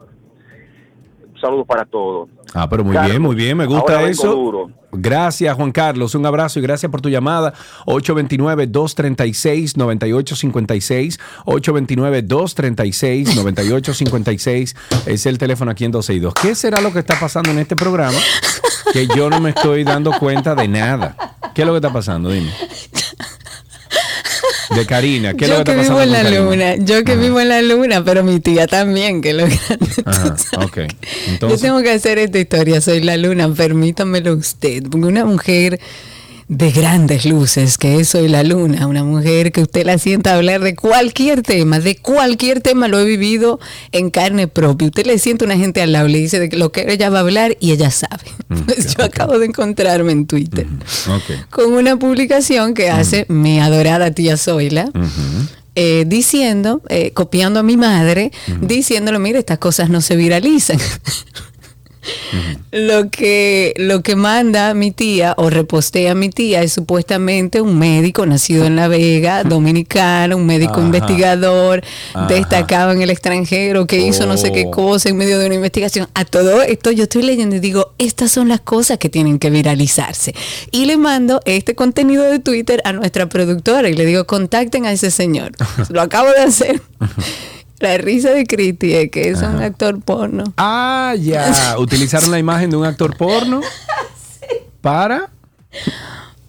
Saludo para todos. Ah, pero muy Carlos, bien, muy bien, me gusta eso. duro. Gracias, Juan Carlos. Un abrazo y gracias por tu llamada. 829-236-9856. 829-236-9856 es el teléfono aquí en 262. ¿Qué será lo que está pasando en este programa? Que yo no me estoy dando cuenta de nada. ¿Qué es lo que está pasando? Dime. De Karina. ¿Qué es lo Yo que que vivo en la luna, yo que vivo en la luna, pero mi tía también, que lo Ajá, ok. Yo tengo que hacer esta historia, soy la luna, permítamelo usted. Porque una mujer de grandes luces, que es Soy la Luna, una mujer que usted la sienta hablar de cualquier tema, de cualquier tema lo he vivido en carne propia. Usted le siente una gente al lado, le dice de que lo que ella va a hablar y ella sabe. (laughs) Pues yo acabo de encontrarme en Twitter ok. con una publicación que hace mi adorada tía Zoila. eh, diciendo, eh, copiando a mi madre, diciéndole, mire, estas cosas no se viralizan. (laughs) Lo que, lo que manda mi tía o repostea mi tía es supuestamente un médico nacido en La Vega, dominicano, un médico Ajá. investigador, Ajá. destacado en el extranjero, que hizo no sé qué Oh. cosa en medio de una investigación. A todo esto yo estoy leyendo y digo, estas son las cosas que tienen que viralizarse. Y le mando este contenido de Twitter a nuestra productora y le digo, contacten a ese señor. (laughs) Lo acabo de hacer. La risa de Cristi es que es un actor porno. Ah, ya. (laughs) Utilizaron la imagen de un actor porno (laughs) para.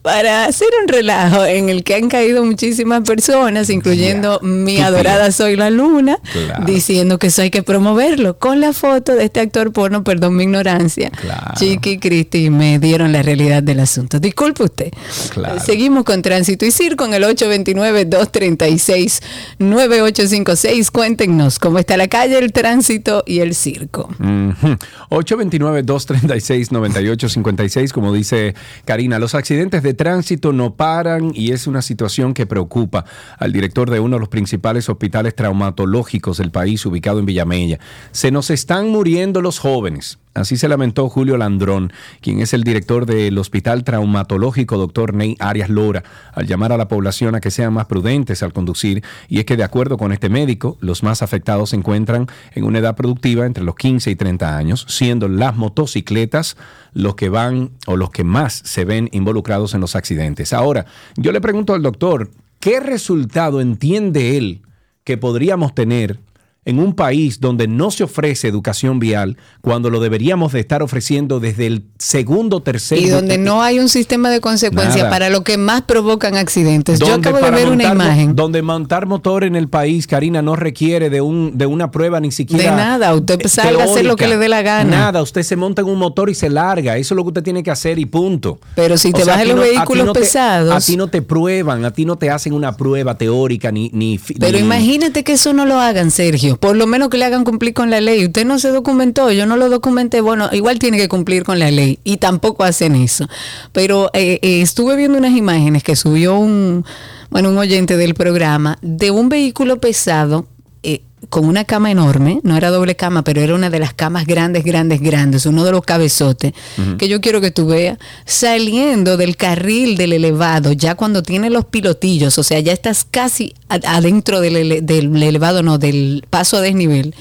Para hacer un relajo en el que han caído muchísimas personas, incluyendo mi adorada. Soy la Luna, Claro. diciendo que eso hay que promoverlo con la foto de este actor porno, perdón mi ignorancia. Chiqui y Cristi me dieron la realidad del asunto. Disculpe usted. Claro. Seguimos con Tránsito y Circo en el 829-236-9856. Cuéntenos cómo está la calle, el tránsito y el circo. Ujú. 829-236-9856, como dice Karina, los accidentes de tránsito no paran y es una situación que preocupa al director de uno de los principales hospitales traumatológicos del país, ubicado en Villamella. Se nos están muriendo los jóvenes. Así se lamentó Julio Landrón, quien es el director del Hospital Traumatológico Dr. Ney Arias Lora, al llamar a la población a que sean más prudentes al conducir. Y es que, de acuerdo con este médico, los más afectados se encuentran en una edad productiva entre los 15 y 30 años, siendo las motocicletas los que van o los que más se ven involucrados en los accidentes. Ahora, yo le pregunto al doctor, ¿qué resultado entiende él que podríamos tener en un país donde no se ofrece educación vial cuando lo deberíamos de estar ofreciendo desde el segundo, tercer Y donde no hay un sistema de consecuencia Nada. para lo que más provocan accidentes. Yo acabo de ver una montar imagen. Donde montar motor en el país, Karina, no requiere de un de una prueba ni siquiera. De nada, usted salga a hacer lo que le dé la gana. Nada, usted se monta en un motor y se larga. Eso es lo que usted tiene que hacer y punto. Pero si O te sea, vas en los no- a ti vehículos no te- pesados. a ti no te prueban, a ti no te hacen una prueba teórica ni. ni Pero ni- imagínate que eso no lo hagan, Sergio. Por lo menos que le hagan cumplir con la ley. Usted no se documentó, yo no lo documenté. Bueno, igual tiene que cumplir con la ley. Y tampoco hacen eso. Pero eh, eh, estuve viendo unas imágenes que subió un, bueno, un oyente del programa de un vehículo pesado. eh, con una cama enorme, no era doble cama, pero era una de las camas grandes, grandes, grandes, uno de los cabezotes, que yo quiero que tú veas, saliendo del carril del elevado, ya cuando tiene los pilotillos, o sea, ya estás casi adentro del, ele- del elevado, no, del paso a desnivel.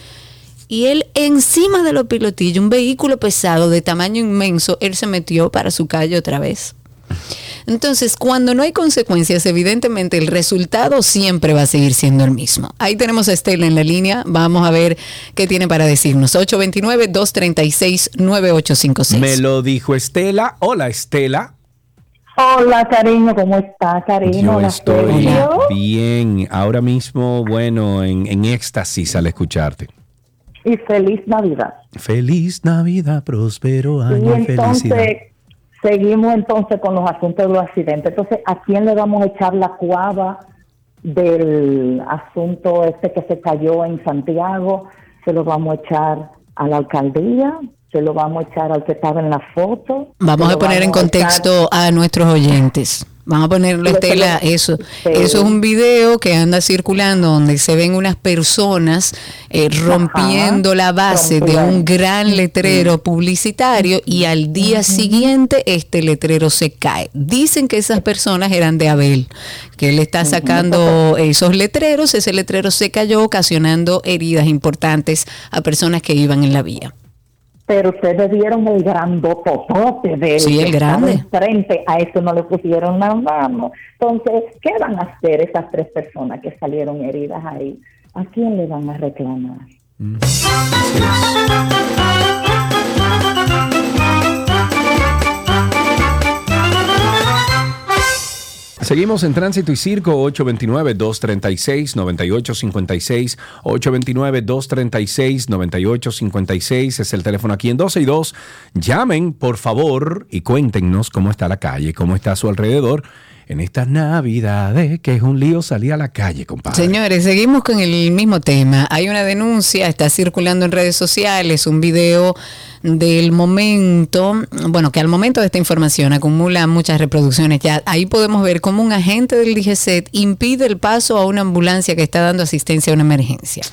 Y él encima de los pilotillos, un vehículo pesado de tamaño inmenso, él se metió para su calle otra vez. Entonces, cuando no hay consecuencias, evidentemente el resultado siempre va a seguir siendo el mismo. Ahí tenemos a Estela en la línea. Vamos a ver qué tiene para decirnos. 829-236-9856. Me lo dijo Estela. Hola, Estela. Hola, cariño, ¿cómo está, cariño? Yo Hola, estoy bien. Ahora mismo, bueno, en, en éxtasis al escucharte. Y feliz Navidad. Feliz Navidad, próspero año y entonces, felicidad. Seguimos entonces con los asuntos de los accidentes. Entonces, ¿a quién le vamos a echar la cuava del asunto este que se cayó en Santiago? ¿Se lo vamos a echar a la alcaldía? ¿Se lo vamos a echar al que estaba en la foto? Vamos ¿Se a poner en echar- contexto a nuestros oyentes. Vamos a ponerle Lo que Estela, eso. Sí. Eso es un video que anda circulando donde se ven unas personas eh, rompiendo la base de un gran letrero publicitario y al día siguiente este letrero se cae. Dicen que esas personas eran de Abel, que él está sacando esos letreros, ese letrero se cayó ocasionando heridas importantes a personas que iban en la vía. Pero ustedes vieron el grandototote de él. Sí, el grande. enfrente, a eso no le pusieron la mano. Entonces, ¿qué van a hacer esas tres personas que salieron heridas ahí? ¿A quién le van a reclamar? Seguimos en Tránsito y Circo 829-236-9856. 829-236-9856 es el teléfono aquí en 12 y 2. Llamen, por favor, y cuéntenos cómo está la calle, cómo está a su alrededor en estas navidades, que es un lío salir a la calle, compadre. Señores, seguimos con el mismo tema. Hay una denuncia, está circulando en redes sociales un video del momento, bueno, que al momento de esta información acumula muchas reproducciones. Ya ahí podemos ver cómo un agente del DGCET impide el paso a una ambulancia que está dando asistencia a una emergencia.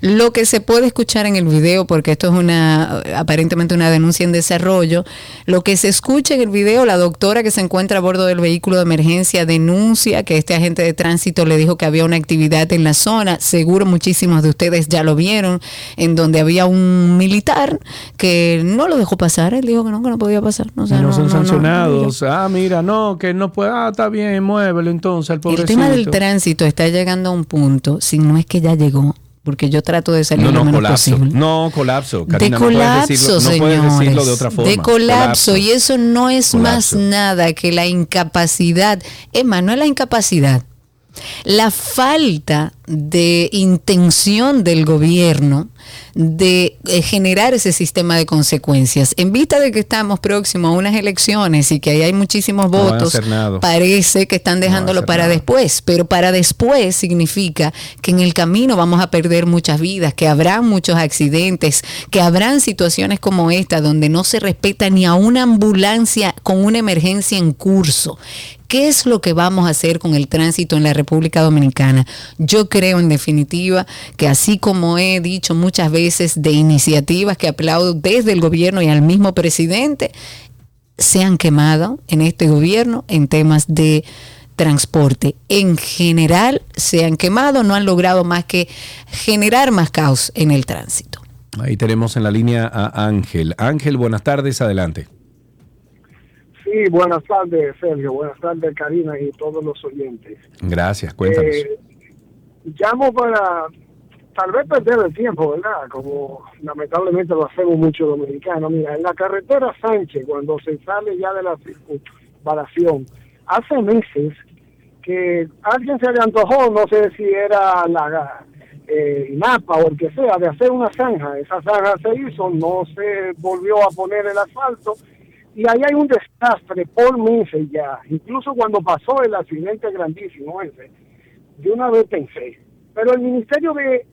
Lo que se puede escuchar en el video, porque esto es una aparentemente una denuncia en desarrollo, lo que se escucha en el video, la doctora que se encuentra a bordo del vehículo de emergencia denuncia que este agente de tránsito le dijo que había una actividad en la zona, seguro muchísimos de ustedes ya lo vieron, en donde había un militar que no lo dejó pasar, él dijo que no, que no podía pasar. O sea, no, no, son no, no, sancionados. ah, mira, no, que no puede. Ah, está bien, muévelo entonces al El pobrecito. tema del tránsito está llegando a un punto, si no es que ya llegó, porque yo trato de salir No, lo no, menos colapso. posible. No, colapso. de Karina, no puedes colapso, decirlo- no señores. puedes decirlo de otra forma. De colapso. Y eso no es más nada que la incapacidad. Es más, no es la incapacidad. La falta de intención del gobierno de eh, generar ese sistema de consecuencias. En vista de que estamos próximos a unas elecciones y que ahí hay muchísimos votos, parece que están dejándolo para después, pero para después significa que en el camino vamos a perder muchas vidas, que habrán muchos accidentes, que habrán situaciones como esta donde no se respeta ni a una ambulancia con una emergencia en curso. ¿Qué es lo que vamos a hacer con el tránsito en la República Dominicana? Yo creo en definitiva que así como he dicho muchas veces de iniciativas que aplaudo desde el gobierno y al mismo presidente, se han quemado en este gobierno en temas de transporte. En general se han quemado, no han logrado más que generar más caos en el tránsito. Ahí tenemos en la línea a Ángel. Ángel, buenas tardes, adelante. Sí, buenas tardes, Sergio. Buenas tardes, Karina y todos los oyentes. Gracias, cuéntanos. Eh, llamo para tal vez perder el tiempo, ¿verdad? Como lamentablemente lo hacemos muchos dominicanos. Mira, en la carretera Sánchez, cuando se sale ya de la circunvalación, hace meses que alguien se le antojó, no sé si era la eh, INAPA o el que sea, de hacer una zanja. Esa zanja se hizo, no se volvió a poner el asfalto y ahí hay un desastre por meses ya. Incluso cuando pasó el accidente grandísimo ese, de una vez pensé, pero el Ministerio de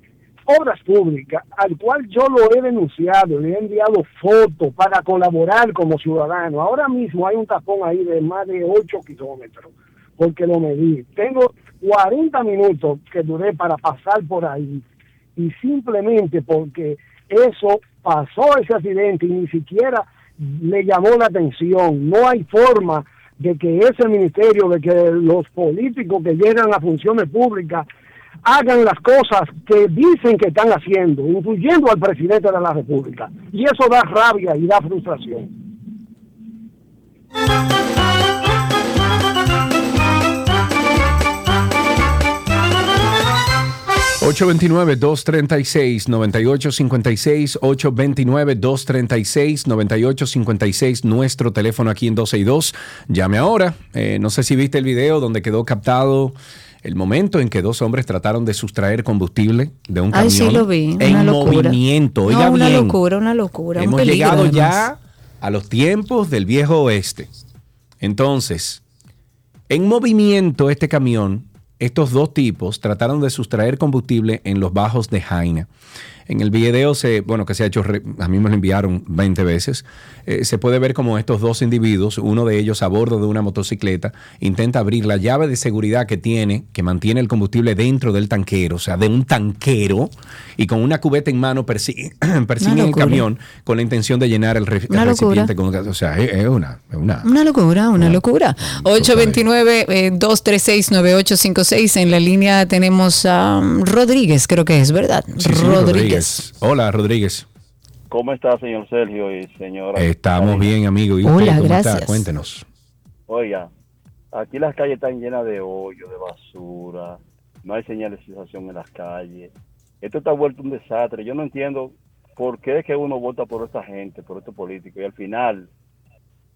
Obras Públicas, al cual yo lo he denunciado, le he enviado fotos para colaborar como ciudadano. Ahora mismo hay un tapón ahí de más de 8 kilómetros, porque lo medí. Tengo 40 minutos que duré para pasar por ahí y simplemente porque eso pasó ese accidente y ni siquiera le llamó la atención. No hay forma de que ese ministerio, de que los políticos que llegan a funciones públicas hagan las cosas que dicen que están haciendo, incluyendo al presidente de la República. Y eso da rabia y da frustración. 829-236-9856, 829-236-9856, nuestro teléfono aquí en 12 y 2. Llame ahora. Eh, no sé si viste el video donde quedó captado el momento en que dos hombres trataron de sustraer combustible de un Ay, camión sí lo vi. en una locura. movimiento. No, Oiga una bien. locura, una locura. un Hemos peligro, llegado además. ya a los tiempos del viejo oeste. Entonces, en movimiento este camión estos dos tipos trataron de sustraer combustible en los bajos de Jaina. En el video, se, bueno, que se ha hecho, a mí me lo enviaron 20 veces, eh, se puede ver como estos dos individuos, uno de ellos a bordo de una motocicleta, intenta abrir la llave de seguridad que tiene, que mantiene el combustible dentro del tanquero, o sea, de un tanquero, y con una cubeta en mano persigue, (clears throat) persigue el camión con la intención de llenar el, re- el Una locura. recipiente con. O sea, es, es una, es una Una locura, una locura. 829-236-9856. En la línea tenemos a um, Rodríguez, creo que es, ¿verdad? Sí, sí, Rodríguez. Hola, Rodríguez. ¿Cómo está, señor Sergio y señora? Estamos bien, amigo. ¿Y Hola, cómo gracias. está? Cuéntenos. Oiga, aquí las calles están llenas de hoyo, de basura, no hay señalización en las calles. Esto está vuelto un desastre. Yo no entiendo por qué es que uno vota por esta gente, por estos políticos, y al final,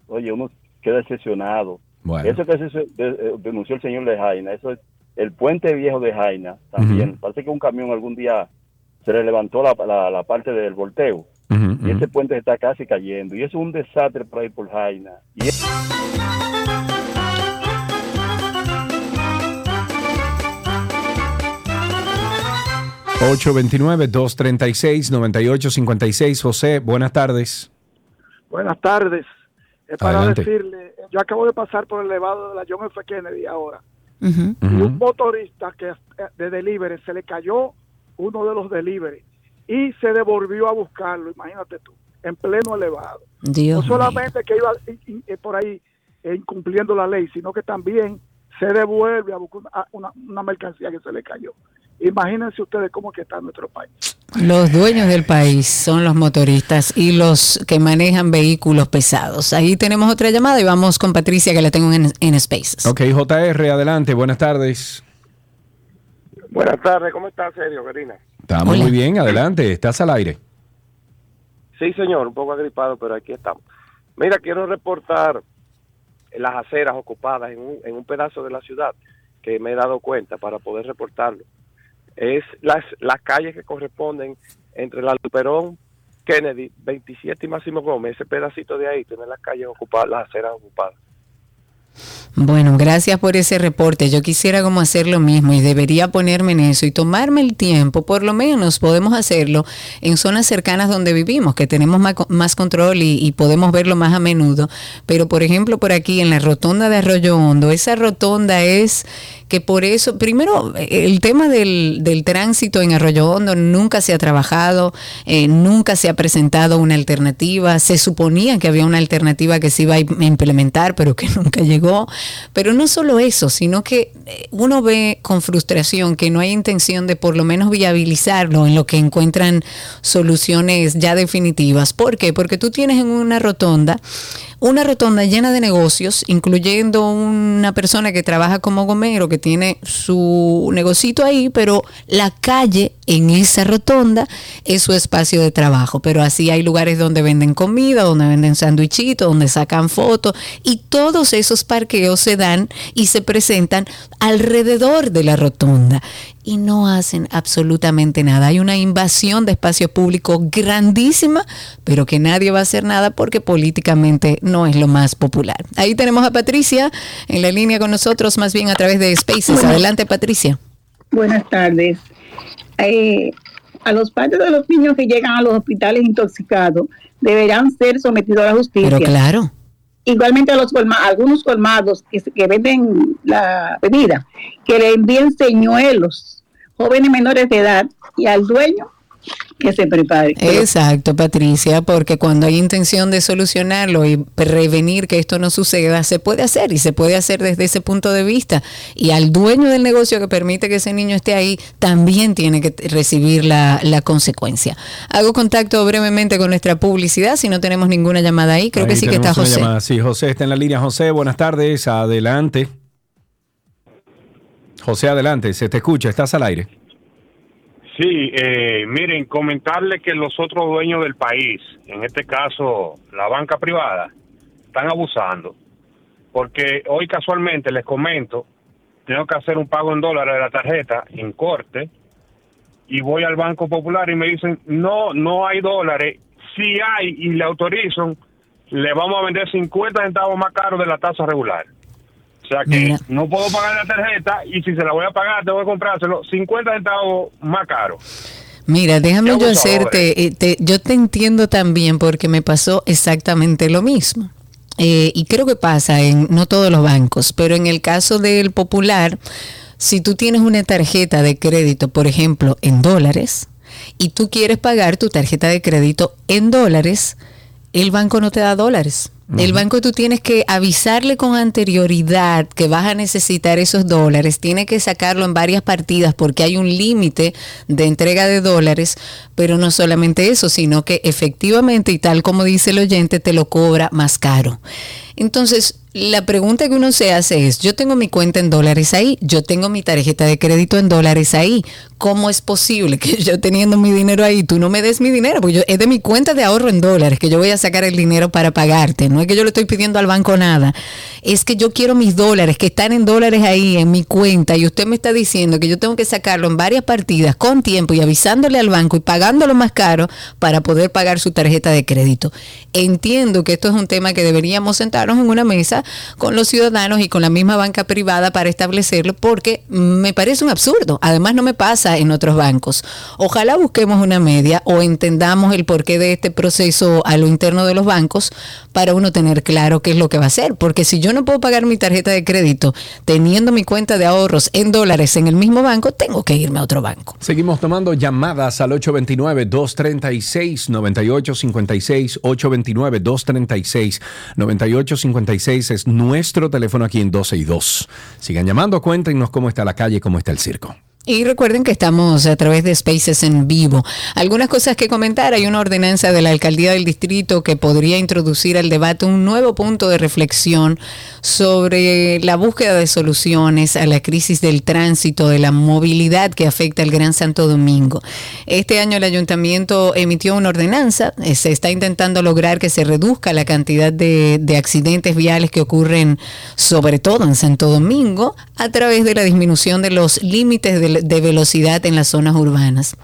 oye, uno queda decepcionado. Bueno. Eso que se de- eh, denunció el señor de Jaina, eso es el puente viejo de Jaina también. Parece que un camión algún día se le levantó la, la- la parte del volteo. Y ese puente está casi cayendo. Y eso es un desastre por ahí por Jaina. Y es- 829-236-9856. José, buenas tardes. Buenas tardes. Es para Adelante. decirle, yo acabo de pasar por el elevado de la John F. Kennedy ahora. Y un motorista que eh, de delivery se le cayó uno de los delivery y se devolvió a buscarlo, imagínate tú, en pleno elevado. Dios no solamente que iba eh, por ahí eh, incumpliendo la ley, sino que también se devuelve a buscar una- una mercancía que se le cayó. Imagínense ustedes cómo que está nuestro país. Los dueños del país son los motoristas y los que manejan vehículos pesados. Ahí tenemos otra llamada y vamos con Patricia que la tengo en, en Spaces. Ok, JR, adelante. Buenas tardes. Buenas tardes, ¿cómo está, Sergio, Karina? Estamos muy bien, adelante. Estás al aire. Sí, señor, un poco agripado, pero aquí estamos. Mira, quiero reportar las aceras ocupadas en un, en un pedazo de la ciudad que me he dado cuenta para poder reportarlo. Es las, las calles que corresponden entre la Luperón, Kennedy, 27 y Máximo Gómez, ese pedacito de ahí, tiene las calles ocupadas, las aceras ocupadas. Bueno, gracias por ese reporte. Yo quisiera como hacer lo mismo y debería ponerme en eso y tomarme el tiempo, por lo menos podemos hacerlo en zonas cercanas donde vivimos, que tenemos más, más control y podemos verlo más a menudo. Pero, por ejemplo, por aquí en la rotonda de Arroyo Hondo, esa rotonda es que por eso, primero, el tema del, del tránsito en Arroyo Hondo nunca se ha trabajado, eh, nunca se ha presentado una alternativa. Se suponía que había una alternativa que se iba a im- implementar, pero que (laughs) nunca llegó. Pero no solo eso, sino que eh, uno ve con frustración que no hay intención de por lo menos viabilizarlo en lo que encuentran soluciones ya definitivas. ¿Por qué? Porque tú tienes en una rotonda una rotonda llena de negocios, incluyendo una persona que trabaja como gomero, que tiene su negocito ahí, pero la calle en esa rotonda es su espacio de trabajo. Pero así hay lugares donde venden comida, donde venden sándwichitos, donde sacan fotos, y todos esos parqueos se dan y se presentan alrededor de la rotonda y no hacen absolutamente nada. Hay una invasión de espacio público grandísima, pero que nadie va a hacer nada porque políticamente no es lo más popular. Ahí tenemos a Patricia en la línea con nosotros, más bien a través de Spaces. Adelante, Patricia. Buenas tardes. Eh, a los padres de los niños que llegan a los hospitales intoxicados deberán ser sometidos a la justicia. Pero claro. Igualmente a los colma- algunos colmados que, que venden la bebida, que le envíen señuelos, jóvenes menores de edad, y al dueño que se prepare. Exacto, Patricia, porque cuando hay intención de solucionarlo y prevenir que esto no suceda, se puede hacer y se puede hacer desde ese punto de vista. Y al dueño del negocio que permite que ese niño esté ahí, también tiene que recibir la, la consecuencia. Hago contacto brevemente con nuestra publicidad, si no tenemos ninguna llamada ahí, creo que sí que está José. llamada. Sí, José está en la línea. José, buenas tardes. Adelante. José, adelante. Se te escucha. Estás al aire. Sí, eh, miren, comentarle que los otros dueños del país, en este caso la banca privada, están abusando. Porque hoy casualmente les comento, tengo que hacer un pago en dólares de la tarjeta en corte y voy al Banco Popular y me dicen, no, no hay dólares. Si hay y le autorizan, le vamos a vender 50 centavos más caro de la tasa regular. O sea que Mira. no puedo pagar la tarjeta y si se la voy a pagar tengo que comprárselo 50 centavos más caro. Mira, déjame yo hacerte, eh, te- yo te entiendo también porque me pasó exactamente lo mismo. Eh, y creo que pasa en no todos los bancos, pero en el caso del popular, si tú tienes una tarjeta de crédito, por ejemplo, en dólares, y tú quieres pagar tu tarjeta de crédito en dólares, el banco no te da dólares. El banco tú tienes que avisarle con anterioridad que vas a necesitar esos dólares, tiene que sacarlo en varias partidas porque hay un límite de entrega de dólares, pero no solamente eso, sino que efectivamente, y tal como dice el oyente, te lo cobra más caro. Entonces, la pregunta que uno se hace es, yo tengo mi cuenta en dólares ahí, yo tengo mi tarjeta de crédito en dólares ahí, ¿cómo es posible que (laughs) yo teniendo mi dinero ahí, tú no me des mi dinero? Porque yo, es de mi cuenta de ahorro en dólares que yo voy a sacar el dinero para pagarte, no es que yo le estoy pidiendo al banco nada, es que yo quiero mis dólares que están en dólares ahí en mi cuenta y usted me está diciendo que yo tengo que sacarlo en varias partidas con tiempo y avisándole al banco y pagándolo más caro para poder pagar su tarjeta de crédito. Entiendo que esto es un tema que deberíamos sentarnos en una mesa con los ciudadanos y con la misma banca privada para establecerlo porque me parece un absurdo. Además no me pasa en otros bancos. Ojalá busquemos una media o entendamos el porqué de este proceso a lo interno de los bancos para uno tener claro qué es lo que va a hacer. Porque si yo no puedo pagar mi tarjeta de crédito teniendo mi cuenta de ahorros en dólares en el mismo banco, tengo que irme a otro banco. Seguimos tomando llamadas al 829-236-9856. 829-236-9856 es nuestro teléfono aquí en 12 y 2. Sigan llamando, cuéntenos cómo está la calle, cómo está el circo. Y recuerden que estamos a través de Spaces en vivo. Algunas cosas que comentar. Hay una ordenanza de la alcaldía del distrito que podría introducir al debate un nuevo punto de reflexión sobre la búsqueda de soluciones a la crisis del tránsito, de la movilidad que afecta al Gran Santo Domingo. Este año el ayuntamiento emitió una ordenanza. eh, Se está intentando lograr que se reduzca la cantidad de, de accidentes viales que ocurren, sobre todo en Santo Domingo, a través de la disminución de los límites de, de velocidad en las zonas urbanas.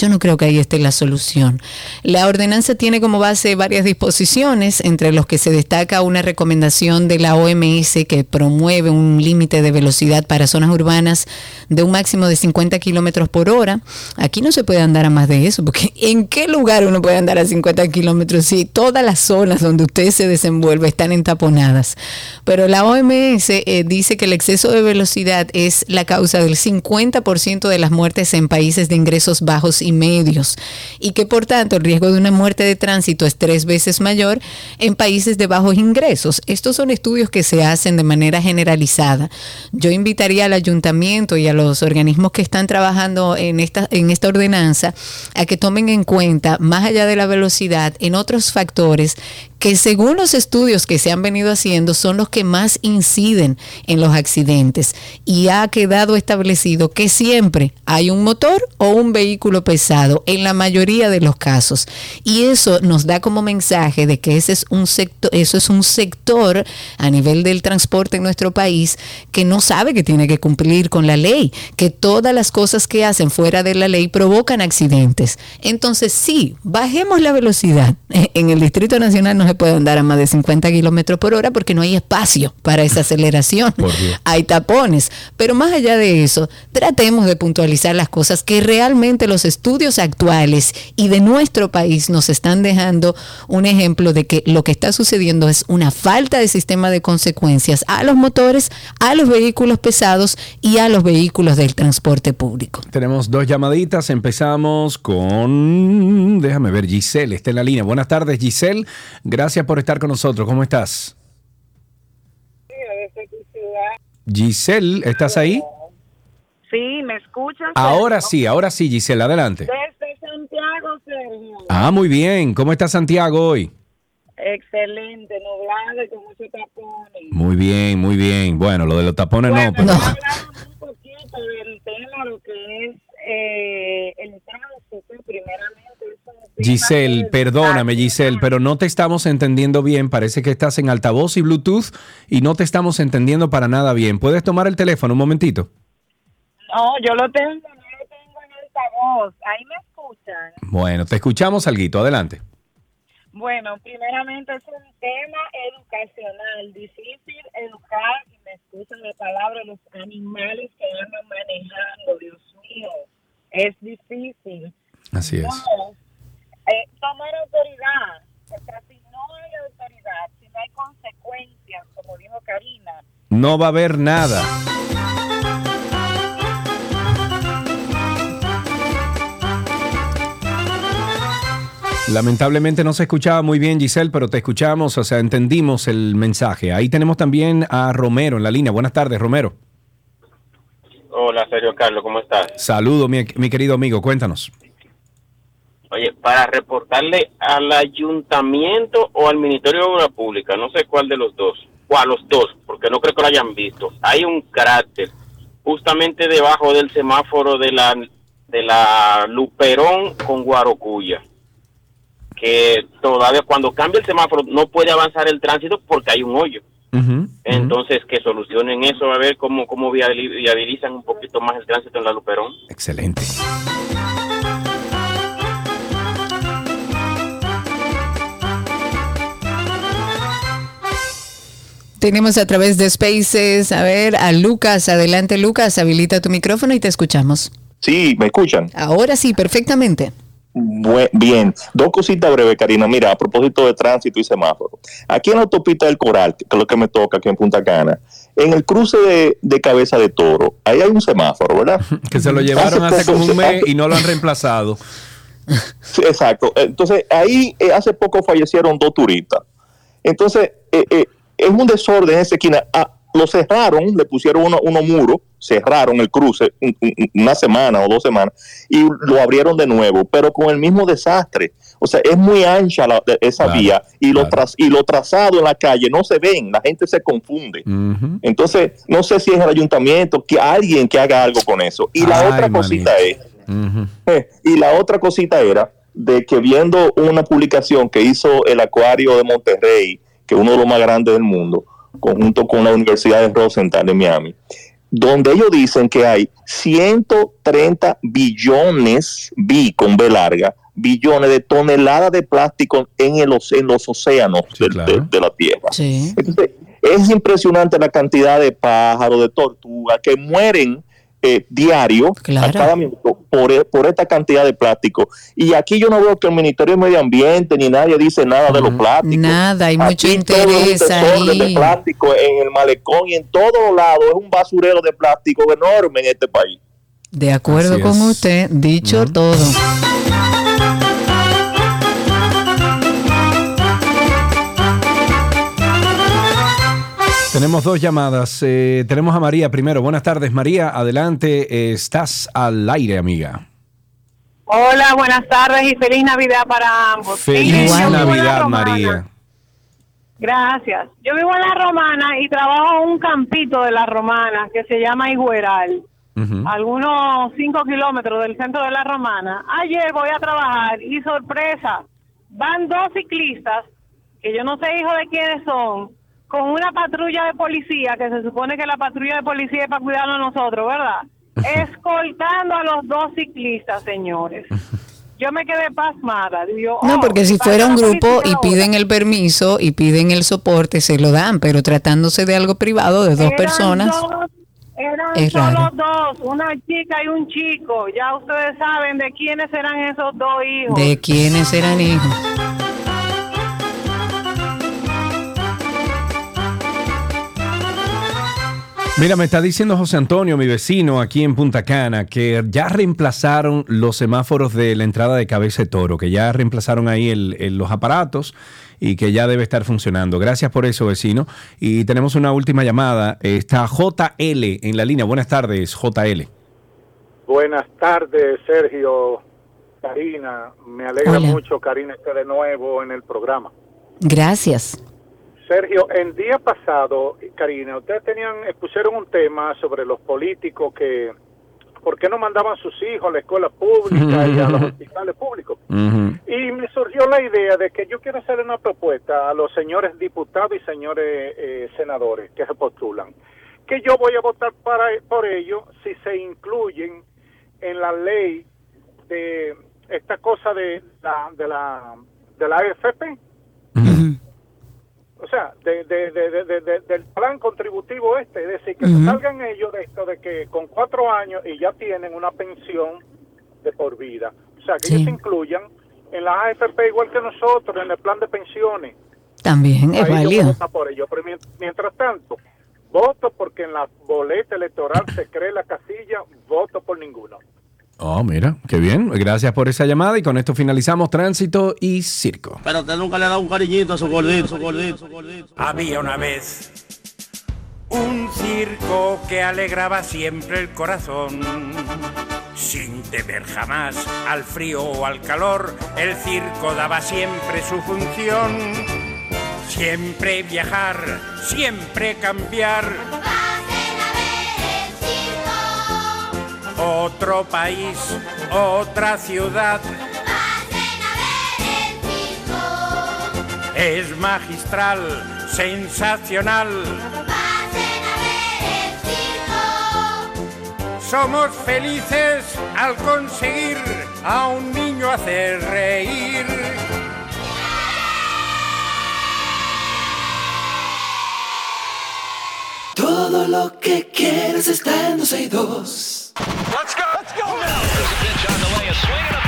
Yo no creo que ahí esté la solución. La ordenanza tiene como base varias disposiciones, entre los que se destaca una recomendación de la OMS que promueve un límite de velocidad para zonas urbanas de un máximo de 50 kilómetros por hora. Aquí no se puede andar a más de eso, porque (laughs) ¿en qué lugar uno puede andar a 50 kilómetros si todas las zonas donde usted se desenvuelve están entaponadas? Pero la OMS eh, dice que el exceso de velocidad es la causa del 50% de las muertes en países de ingresos bajos y medios y que por tanto el riesgo de una muerte de tránsito es tres veces mayor en países de bajos ingresos. Estos son estudios que se hacen de manera generalizada. Yo invitaría al ayuntamiento y a los organismos que están trabajando en esta, en esta ordenanza a que tomen en cuenta, más allá de la velocidad, en otros factores que según los estudios que se han venido haciendo son los que más inciden en los accidentes y ha quedado establecido que siempre hay un motor o un vehículo pesado en la mayoría de los casos y eso nos da como mensaje de que ese es un sector eso es un sector a nivel del transporte en nuestro país que no sabe que tiene que cumplir con la ley que todas las cosas que hacen fuera de la ley provocan accidentes entonces sí bajemos la velocidad (laughs) en el Distrito Nacional no se puede andar a más de 50 kilómetros por hora porque no hay espacio para esa aceleración. (laughs) Hay tapones. Pero más allá de eso, tratemos de puntualizar las cosas que realmente los estudios actuales y de nuestro país nos están dejando un ejemplo de que lo que está sucediendo es una falta de sistema de consecuencias a los motores, a los vehículos pesados y a los vehículos del transporte público. Tenemos dos llamaditas. Empezamos con. Déjame ver, Giselle está en la línea. Buenas tardes, Giselle. Gracias por estar con nosotros. ¿Cómo estás? Giselle, ¿estás ahí? Sí, ¿me escuchas? Ahora sí, ahora sí, Giselle, adelante. Desde Santiago, Sergio. Ah, muy bien. ¿Cómo está Santiago hoy? Excelente, nublado y con mucho tapones. Muy bien, muy bien. Bueno, lo de los tapones no, pero. (laughs) Un poquito del tema, lo que es eh, el tránsito, primeramente. Giselle, perdóname, Giselle, pero no te estamos entendiendo bien. Parece que estás en altavoz y Bluetooth y no te estamos entendiendo para nada bien. ¿Puedes tomar el teléfono un momentito? No, yo lo tengo, no lo tengo en altavoz. Ahí me escuchan. Bueno, te escuchamos, Alguito. Adelante. Bueno, primeramente es un tema educacional, difícil educar y me excusan la palabra, los animales que andan manejando, Dios mío, es difícil. Así es. No, eh, tomar autoridad, porque si no hay autoridad, si no hay consecuencias, como dijo Karina, No va a haber nada. Lamentablemente no se escuchaba muy bien, Giselle, pero te escuchamos, o sea, entendimos el mensaje. Ahí tenemos también a Romero en la línea. Buenas tardes, Romero. Hola, Sergio Carlos, ¿cómo estás? Saludo, mi, mi querido amigo, cuéntanos. Oye, para reportarle al ayuntamiento o al Ministerio de Obra Pública, no sé cuál de los dos, o a los dos, porque no creo que lo hayan visto. Hay un cráter justamente debajo del semáforo de la de la Luperón con Guarocuya, que todavía cuando cambia el semáforo no puede avanzar el tránsito porque hay un hoyo. Entonces, que solucionen eso, a ver cómo, cómo viabili- viabilizan un poquito más el tránsito en la Luperón. Excelente. Tenemos a través de Spaces, a ver, a Lucas. Adelante, Lucas, habilita tu micrófono y te escuchamos. Sí, ¿me escuchan? Ahora sí, perfectamente. Bien, dos cositas breves, Karina. Mira, a propósito de tránsito y semáforo. Aquí en la autopista del Coral, que es lo que me toca aquí en Punta Cana, en el cruce de, de Cabeza de Toro, ahí hay un semáforo, ¿verdad? (laughs) Que se lo llevaron hace poco como un mes y no lo han reemplazado. (laughs) Sí, exacto. Entonces, ahí eh, hace poco fallecieron dos turistas. Entonces, eh, eh, es un desorden en esa esquina. Ah, lo cerraron, le pusieron uno- unos muros, cerraron el cruce un- un- una semana o dos semanas y lo abrieron de nuevo, pero con el mismo desastre. O sea, es muy ancha la- esa vía y lo, traz- y lo trazado en la calle no se ven, la gente se confunde. Entonces, no sé si es el ayuntamiento, que alguien que haga algo con eso. Y la Ay, otra cosita es, eh, y la otra cosita era de que viendo una publicación que hizo el Acuario de Monterrey, que es uno de los más grandes del mundo, conjunto con la Universidad de Rosenthal de Miami, donde ellos dicen que hay 130 billones, bi con B larga, billones de toneladas de plástico en, el, en los océanos de la Tierra. Entonces, es impresionante la cantidad de pájaros, de tortugas que mueren eh, diario, a cada minuto, por, e- por esta cantidad de plástico. Y aquí yo no veo que el Ministerio de Medio Ambiente ni nadie dice nada de los plásticos. Nada, hay mucho Aquí todo interés de plástico en el malecón y en todos lados. Es un basurero de plástico enorme en este país. De acuerdo Así con es. usted, dicho todo. Tenemos dos llamadas. Eh, tenemos a María primero. Buenas tardes, María. Adelante. eh, estás al aire, amiga. Hola, buenas tardes y feliz Navidad para ambos. Feliz Navidad. María. Gracias. Yo vivo en La Romana y trabajo en un campito de La Romana que se llama Igueral, algunos cinco kilómetros del centro de La Romana. Ayer voy a trabajar y sorpresa, van dos ciclistas, que yo no sé hijo de quiénes son, con una patrulla de policía, que se supone que la patrulla de policía es para cuidarnos a nosotros, ¿verdad? (laughs) Escoltando a los dos ciclistas, señores. Yo me quedé pasmada. Digo, No, oh, porque si ¿para fuera un grupo y piden el permiso y piden el soporte, se lo dan, pero tratándose de algo privado de dos Eran personas, dos- eran es solo raro. dos, una chica y un chico. Ya ustedes saben de quiénes eran esos dos hijos. ¿de quiénes eran hijos? Mira, me está diciendo José Antonio, mi vecino aquí en Punta Cana, que ya reemplazaron los semáforos de la entrada de Cabeza de Toro, que ya reemplazaron ahí el- el- los aparatos y que ya debe estar funcionando. Gracias por eso, vecino. Y tenemos una última llamada. Está JL en la línea. Buenas tardes, JL. Buenas tardes, Sergio, Karina. Me alegra Hola. mucho, Karina, esté de nuevo en el programa. Gracias. Sergio, el día pasado, Karina, ustedes tenían, pusieron un tema sobre los políticos que, ¿por qué no mandaban sus hijos a la escuela pública y a los (laughs) hospitales públicos? Y me surgió la idea de que yo quiero hacer una propuesta a los señores diputados y señores eh, senadores que se postulan, que yo voy a votar para, por ello si se incluyen en la ley de esta cosa de la, de la, de la AFP. O sea, de, de- de- de- de- de- del plan contributivo este, es decir, que salgan ellos de esto de que con cuatro años y ya tienen una pensión de por vida. O sea, que Sí. ellos se incluyan en la AFP igual que nosotros, en el plan de pensiones. También es válido. por ello. Pero mien- mientras tanto, voto porque en la boleta electoral se cree la casilla, voto por ninguno. Oh, mira, qué bien. Gracias por esa llamada y con esto finalizamos tránsito y circo. Pero usted nunca le ha dado un cariñito a su gordito, su gordito, su gordito. Había una vez un circo que alegraba siempre el corazón. Sin temer jamás al frío o al calor, el circo daba siempre su función. Siempre viajar, siempre cambiar. Otro país, otra ciudad. Es magistral, sensacional. Somos felices al conseguir a un niño hacer reír. Todo lo que quieres está en 12 y 2. Let's go. Let's go now. There's a pitch on a swing and a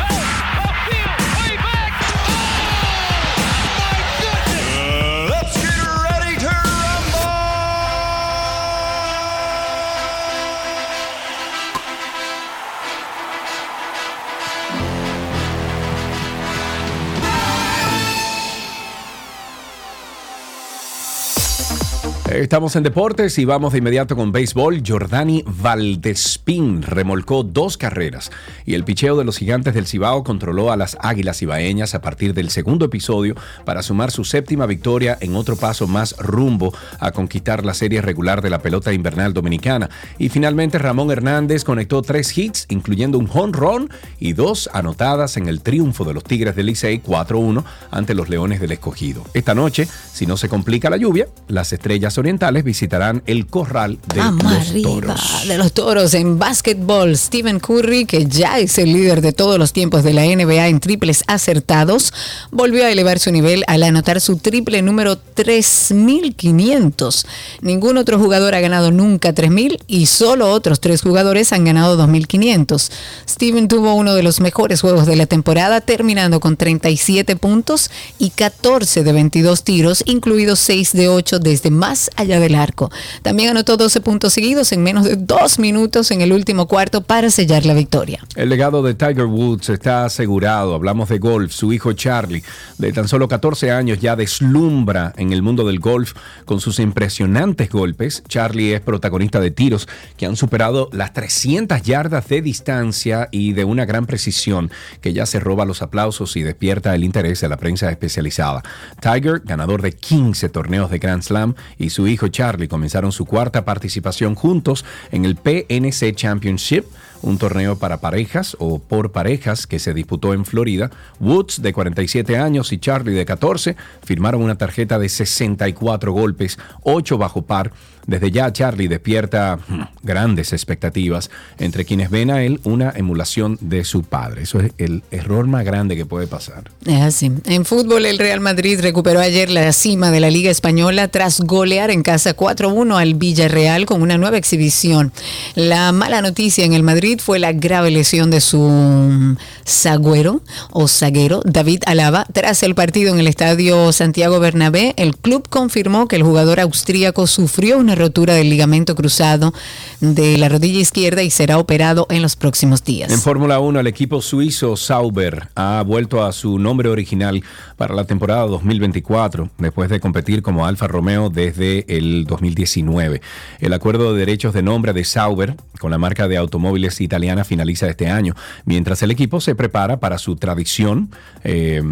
Estamos en deportes y vamos de inmediato con béisbol. Jordani Valdespín remolcó dos carreras y el picheo de los gigantes del Cibao controló a las águilas ibaeñas a partir del segundo episodio para sumar su séptima victoria en otro paso más rumbo a conquistar la serie regular de la pelota invernal dominicana. Y finalmente Ramón Hernández conectó tres hits, incluyendo un home run y dos anotadas en el triunfo de los Tigres del Licey 4-1 ante los Leones del Escogido. Esta noche, si no se complica la lluvia, las estrellas orientales visitarán el corral de Vamos los arriba toros. de los toros en básquetbol. Stephen Curry, que ya es el líder de todos los tiempos de la NBA en triples acertados, volvió a elevar su nivel al anotar su triple número 3500. Ningún otro jugador ha ganado nunca 3000 y solo otros tres jugadores han ganado 2500. Stephen tuvo uno de los mejores juegos de la temporada, terminando con 37 puntos y 14 de 22 tiros, incluidos 6 de 8 desde más allá del arco. También anotó 12 puntos seguidos en menos de dos minutos en el último cuarto para sellar la victoria. El legado de Tiger Woods está asegurado. Hablamos de golf. Su hijo Charlie, de tan solo 14 años, ya deslumbra en el mundo del golf con sus impresionantes golpes. Charlie es protagonista de tiros que han superado las 300 yardas de distancia y de una gran precisión que ya se roba los aplausos y despierta el interés de la prensa especializada. Tiger, ganador de 15 torneos de Grand Slam, y su hijo Charlie comenzaron su cuarta participación juntos en el PNC Championship, un torneo para parejas o por parejas que se disputó en Florida. Woods, de 47 años, y Charlie, de 14, firmaron una tarjeta de 64 golpes, 8 bajo par. Desde ya Charlie despierta grandes expectativas entre quienes ven a él una emulación de su padre. Eso es el error más grande que puede pasar. Es así. En fútbol, el Real Madrid recuperó ayer la cima de la Liga Española tras golear en casa 4-1 al Villarreal con una nueva exhibición. La mala noticia en el Madrid fue la grave lesión de su mm, sagüero o zaguero, David Alaba. Tras el partido en el estadio Santiago Bernabé, el club confirmó que el jugador austríaco sufrió una rotura del ligamento cruzado de la rodilla izquierda y será operado en los próximos días. En Fórmula 1, el equipo suizo Sauber ha vuelto a su nombre original para la temporada 2024, después de competir como Alfa Romeo desde el 2019. El acuerdo de derechos de nombre de Sauber con la marca de automóviles italiana finaliza este año, mientras el equipo se prepara para su tradición eh,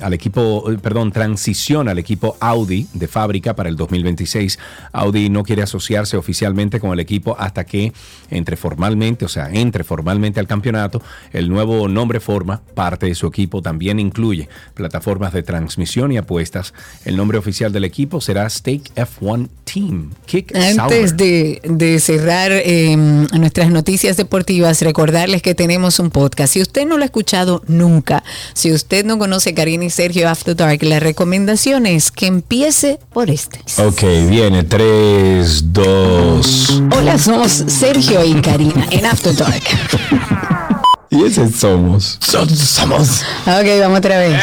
al equipo, eh, perdón, transición al equipo Audi de fábrica para el 2026. Audi no quiere asociarse oficialmente con el equipo hasta que entre formalmente, o sea, entre formalmente al campeonato. El nuevo nombre forma parte de su equipo. También incluye plataformas de transmisión y apuestas. El nombre oficial del equipo será Stake F1 One Team. Kick Antes Sauber. de, de cerrar eh, nuestras noticias deportivas, recordarles que tenemos un podcast. Si usted no lo ha escuchado nunca, si usted no conoce Karina y Sergio After Dark, la recomendación es que empiece por este. Ok, viene 3, 2. Hola, somos Sergio y Karina en After Dark. (laughs) Y ese somos. somos. Ok, vamos otra vez.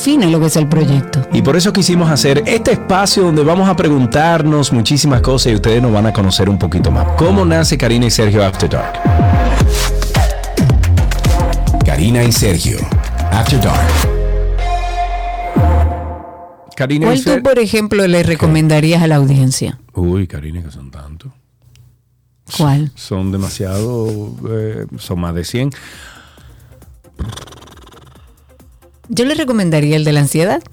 define lo que es el proyecto. Y por eso quisimos hacer este espacio donde vamos a preguntarnos muchísimas cosas y ustedes nos van a conocer un poquito más. ¿Cómo nace Karina y Sergio After Dark? Karina y Sergio After Dark. Karina y ¿Cuál tú, por ejemplo, le recomendarías a la audiencia? Uy, Karina, que son tantos. ¿Cuál? Son demasiado, eh, son más de 100. Yo le recomendaría el de la ansiedad.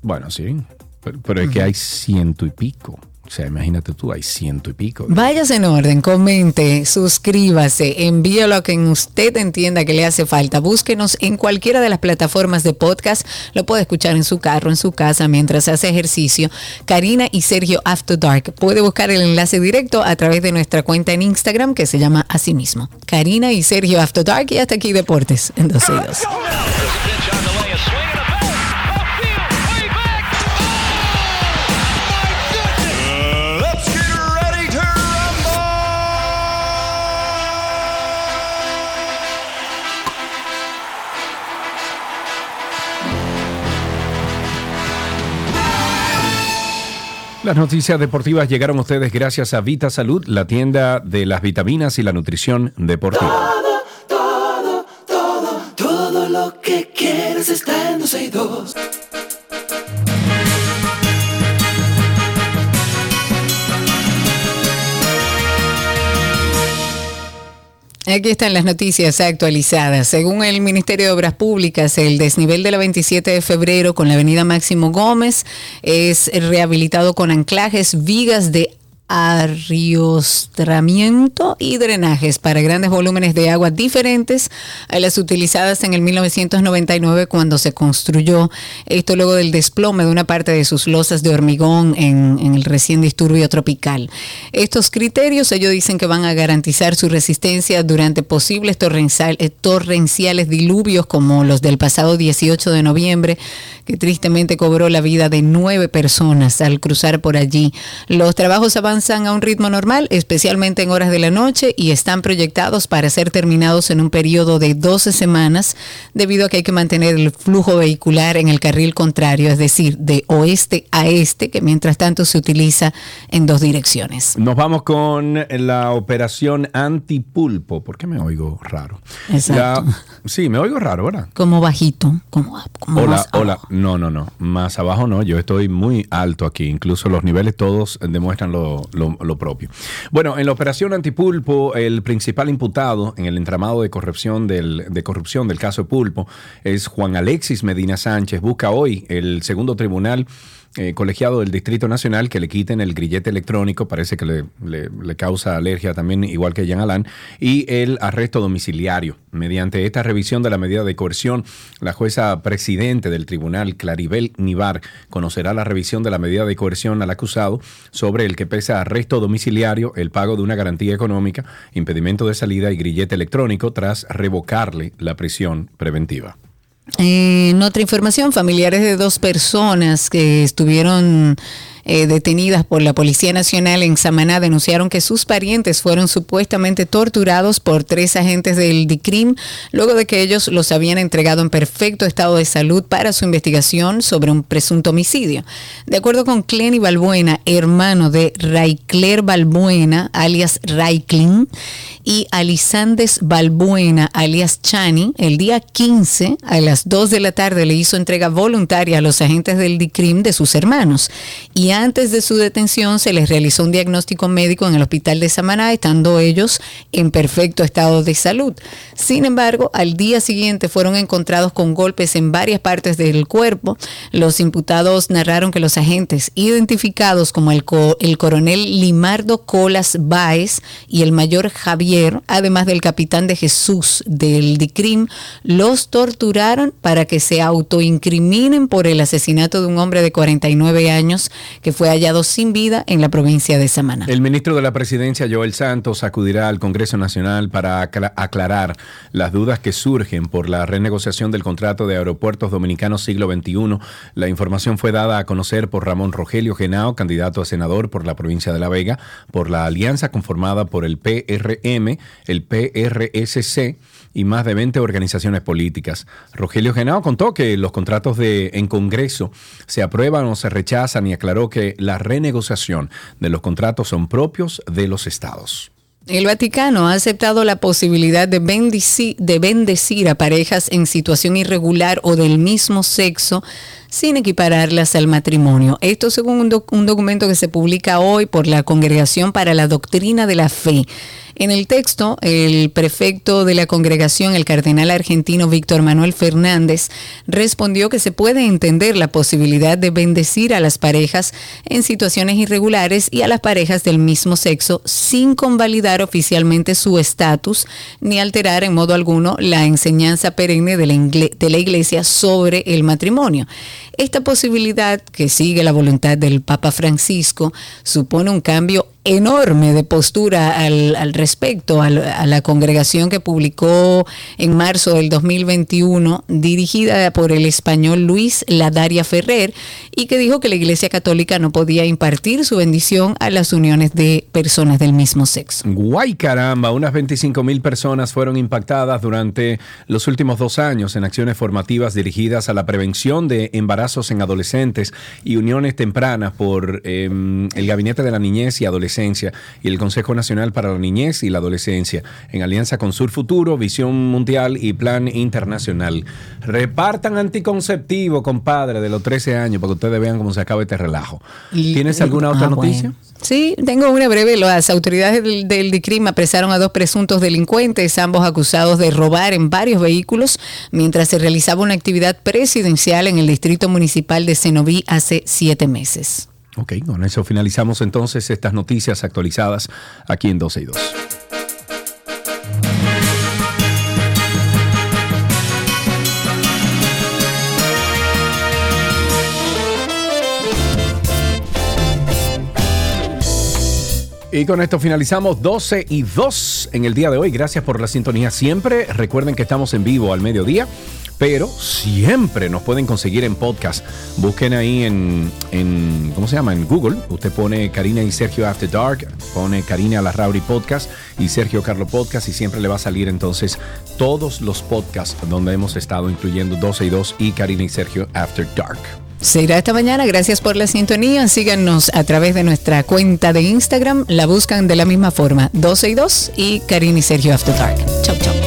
Bueno, sí, pero, pero es que hay ciento y pico. O sea, imagínate tú, hay ciento y pico. Váyase en orden, comente, suscríbase, envíelo a quien usted entienda que le hace falta. Búsquenos en cualquiera de las plataformas de podcast. Lo puede escuchar en su carro, en su casa, mientras hace ejercicio. Karina y Sergio After Dark. Puede buscar el enlace directo a través de nuestra cuenta en Instagram que se llama así mismo. Karina y Sergio After Dark y hasta aquí Deportes en 12 y 2. Las noticias deportivas llegaron a ustedes gracias a Vita Salud, la tienda de las vitaminas y la nutrición deportiva. Todo, todo, todo lo que está en 12 y 2. Aquí están las noticias actualizadas. Según el Ministerio de Obras Públicas, el desnivel de la 27 de febrero con la avenida Máximo Gómez es rehabilitado con anclajes, vigas de arriostramiento y drenajes para grandes volúmenes de agua diferentes a las utilizadas en el 1999 cuando se construyó esto luego del desplome de una parte de sus losas de hormigón en, el recién disturbio tropical. Estos criterios ellos dicen que van a garantizar su resistencia durante posibles eh, torrenciales diluvios como los del pasado 18 de noviembre que tristemente cobró la vida de nueve personas al cruzar por allí. Los trabajos avanzan a un ritmo normal, especialmente en horas de la noche, y están proyectados para ser terminados en un periodo de 12 semanas, debido a que hay que mantener el flujo vehicular en el carril contrario, es decir, de oeste a este, que mientras tanto se utiliza en dos direcciones. Nos vamos con la operación antipulpo. ¿Por qué me oigo raro? Exacto. La- sí, me oigo raro, ¿verdad? Como bajito, como, como Hola, más hola. No, no, no. Más abajo no. Yo estoy muy alto aquí. Incluso los niveles todos demuestran lo, lo- propio. Bueno, en la operación Antipulpo, el principal imputado en el entramado de corrupción del, de corrupción del caso Pulpo es Juan Alexis Medina Sánchez. Busca hoy el segundo tribunal eh, colegiado del Distrito Nacional que le quiten el grillete electrónico, parece que le, causa alergia también, igual que Jean Alain, y el arresto domiciliario. Mediante esta revisión de la medida de coerción, la jueza presidente del tribunal, Claribel Nivar, conocerá la revisión de la medida de coerción al acusado sobre el que pesa arresto domiciliario, el pago de una garantía económica, impedimento de salida y grillete electrónico tras revocarle la prisión preventiva. En otra información, familiares de dos personas que estuvieron eh, detenidas por la Policía Nacional en Samaná denunciaron que sus parientes fueron supuestamente torturados por tres agentes del DICRIM luego de que ellos los habían entregado en perfecto estado de salud para su investigación sobre un presunto homicidio. De acuerdo con Clenny Balbuena, hermano de Raicler Balbuena, alias Raiklin, y Alisandes Balbuena, alias Chani, el día 15 a las 2 de la tarde le hizo entrega voluntaria a los agentes del DICRIM de sus hermanos. Y antes de su detención se les realizó un diagnóstico médico en el hospital de Samaná, estando ellos en perfecto estado de salud. Sin embargo, al día siguiente fueron encontrados con golpes en varias partes del cuerpo. Los imputados narraron que los agentes identificados como el, co- el coronel Limardo Colas Báez y el mayor Javier, además del capitán de Jesús del DICRIM, los torturaron para que se autoincriminen por el asesinato de un hombre de 49 años que fue hallado sin vida en la provincia de Samaná. El ministro de la Presidencia, Joel Santos, acudirá al Congreso Nacional para acla- aclarar las dudas que surgen por la renegociación del contrato de Aeropuertos Dominicanos siglo XXI. La información fue dada a conocer por Ramón Rogelio Genao, candidato a senador por la provincia de La Vega, por la alianza conformada por el PRM, el PRSC y más de 20 organizaciones políticas. Rogelio Genao contó que los contratos de, en Congreso se aprueban o se rechazan y aclaró que la renegociación de los contratos son propios de los estados. El Vaticano ha aceptado la posibilidad de bendecir, de bendecir a parejas en situación irregular o del mismo sexo sin equipararlas al matrimonio. Esto según un documento que se publica hoy por la Congregación para la Doctrina de la Fe. En el texto, el prefecto de la congregación, el cardenal argentino Víctor Manuel Fernández, respondió que se puede entender la posibilidad de bendecir a las parejas en situaciones irregulares y a las parejas del mismo sexo sin convalidar oficialmente su estatus ni alterar en modo alguno la enseñanza perenne de la, de la Iglesia sobre el matrimonio. Esta posibilidad, que sigue la voluntad del Papa Francisco, supone un cambio enorme de postura al, al respecto al- a la congregación que publicó en marzo del 2021, dirigida por el español Luis Ladaria Ferrer, y que dijo que la Iglesia Católica no podía impartir su bendición a las uniones de personas del mismo sexo. Guay caramba, unas 25 mil personas fueron impactadas durante los últimos dos años en acciones formativas dirigidas a la prevención de embarazos en adolescentes y uniones tempranas por eh, el Gabinete de la Niñez y Adolescencia y el Consejo Nacional para la Niñez y la Adolescencia, en alianza con Sur Futuro, Visión Mundial y Plan Internacional. Repartan anticonceptivo, compadre, de los 13 años, para que ustedes vean cómo se acaba este relajo. ¿Tienes alguna otra Ah, noticia? bueno. Sí, tengo una breve. Las autoridades del, del DICRIM apresaron a dos presuntos delincuentes, ambos acusados de robar en varios vehículos mientras se realizaba una actividad presidencial en el distrito municipal de Cenoví hace siete meses. Ok, con eso finalizamos entonces estas noticias actualizadas aquí en 12 y 2. Y con esto finalizamos 12 y 2 en el día de hoy. Gracias por la sintonía siempre. Recuerden que estamos en vivo al mediodía, pero siempre nos pueden conseguir en podcast. Busquen ahí en, ¿cómo se llama? En Google. Usted pone Karina y Sergio After Dark, pone Karina Larrauri Podcast y Sergio Carlo Podcast y siempre le va a salir entonces todos los podcasts donde hemos estado incluyendo 12 y 2 y Karina y Sergio After Dark. Se irá esta mañana. Gracias por la sintonía. Síganos a través de nuestra cuenta de Instagram. La buscan de la misma forma. 12 y 2 y Karina y Sergio After Dark. Chau, chau.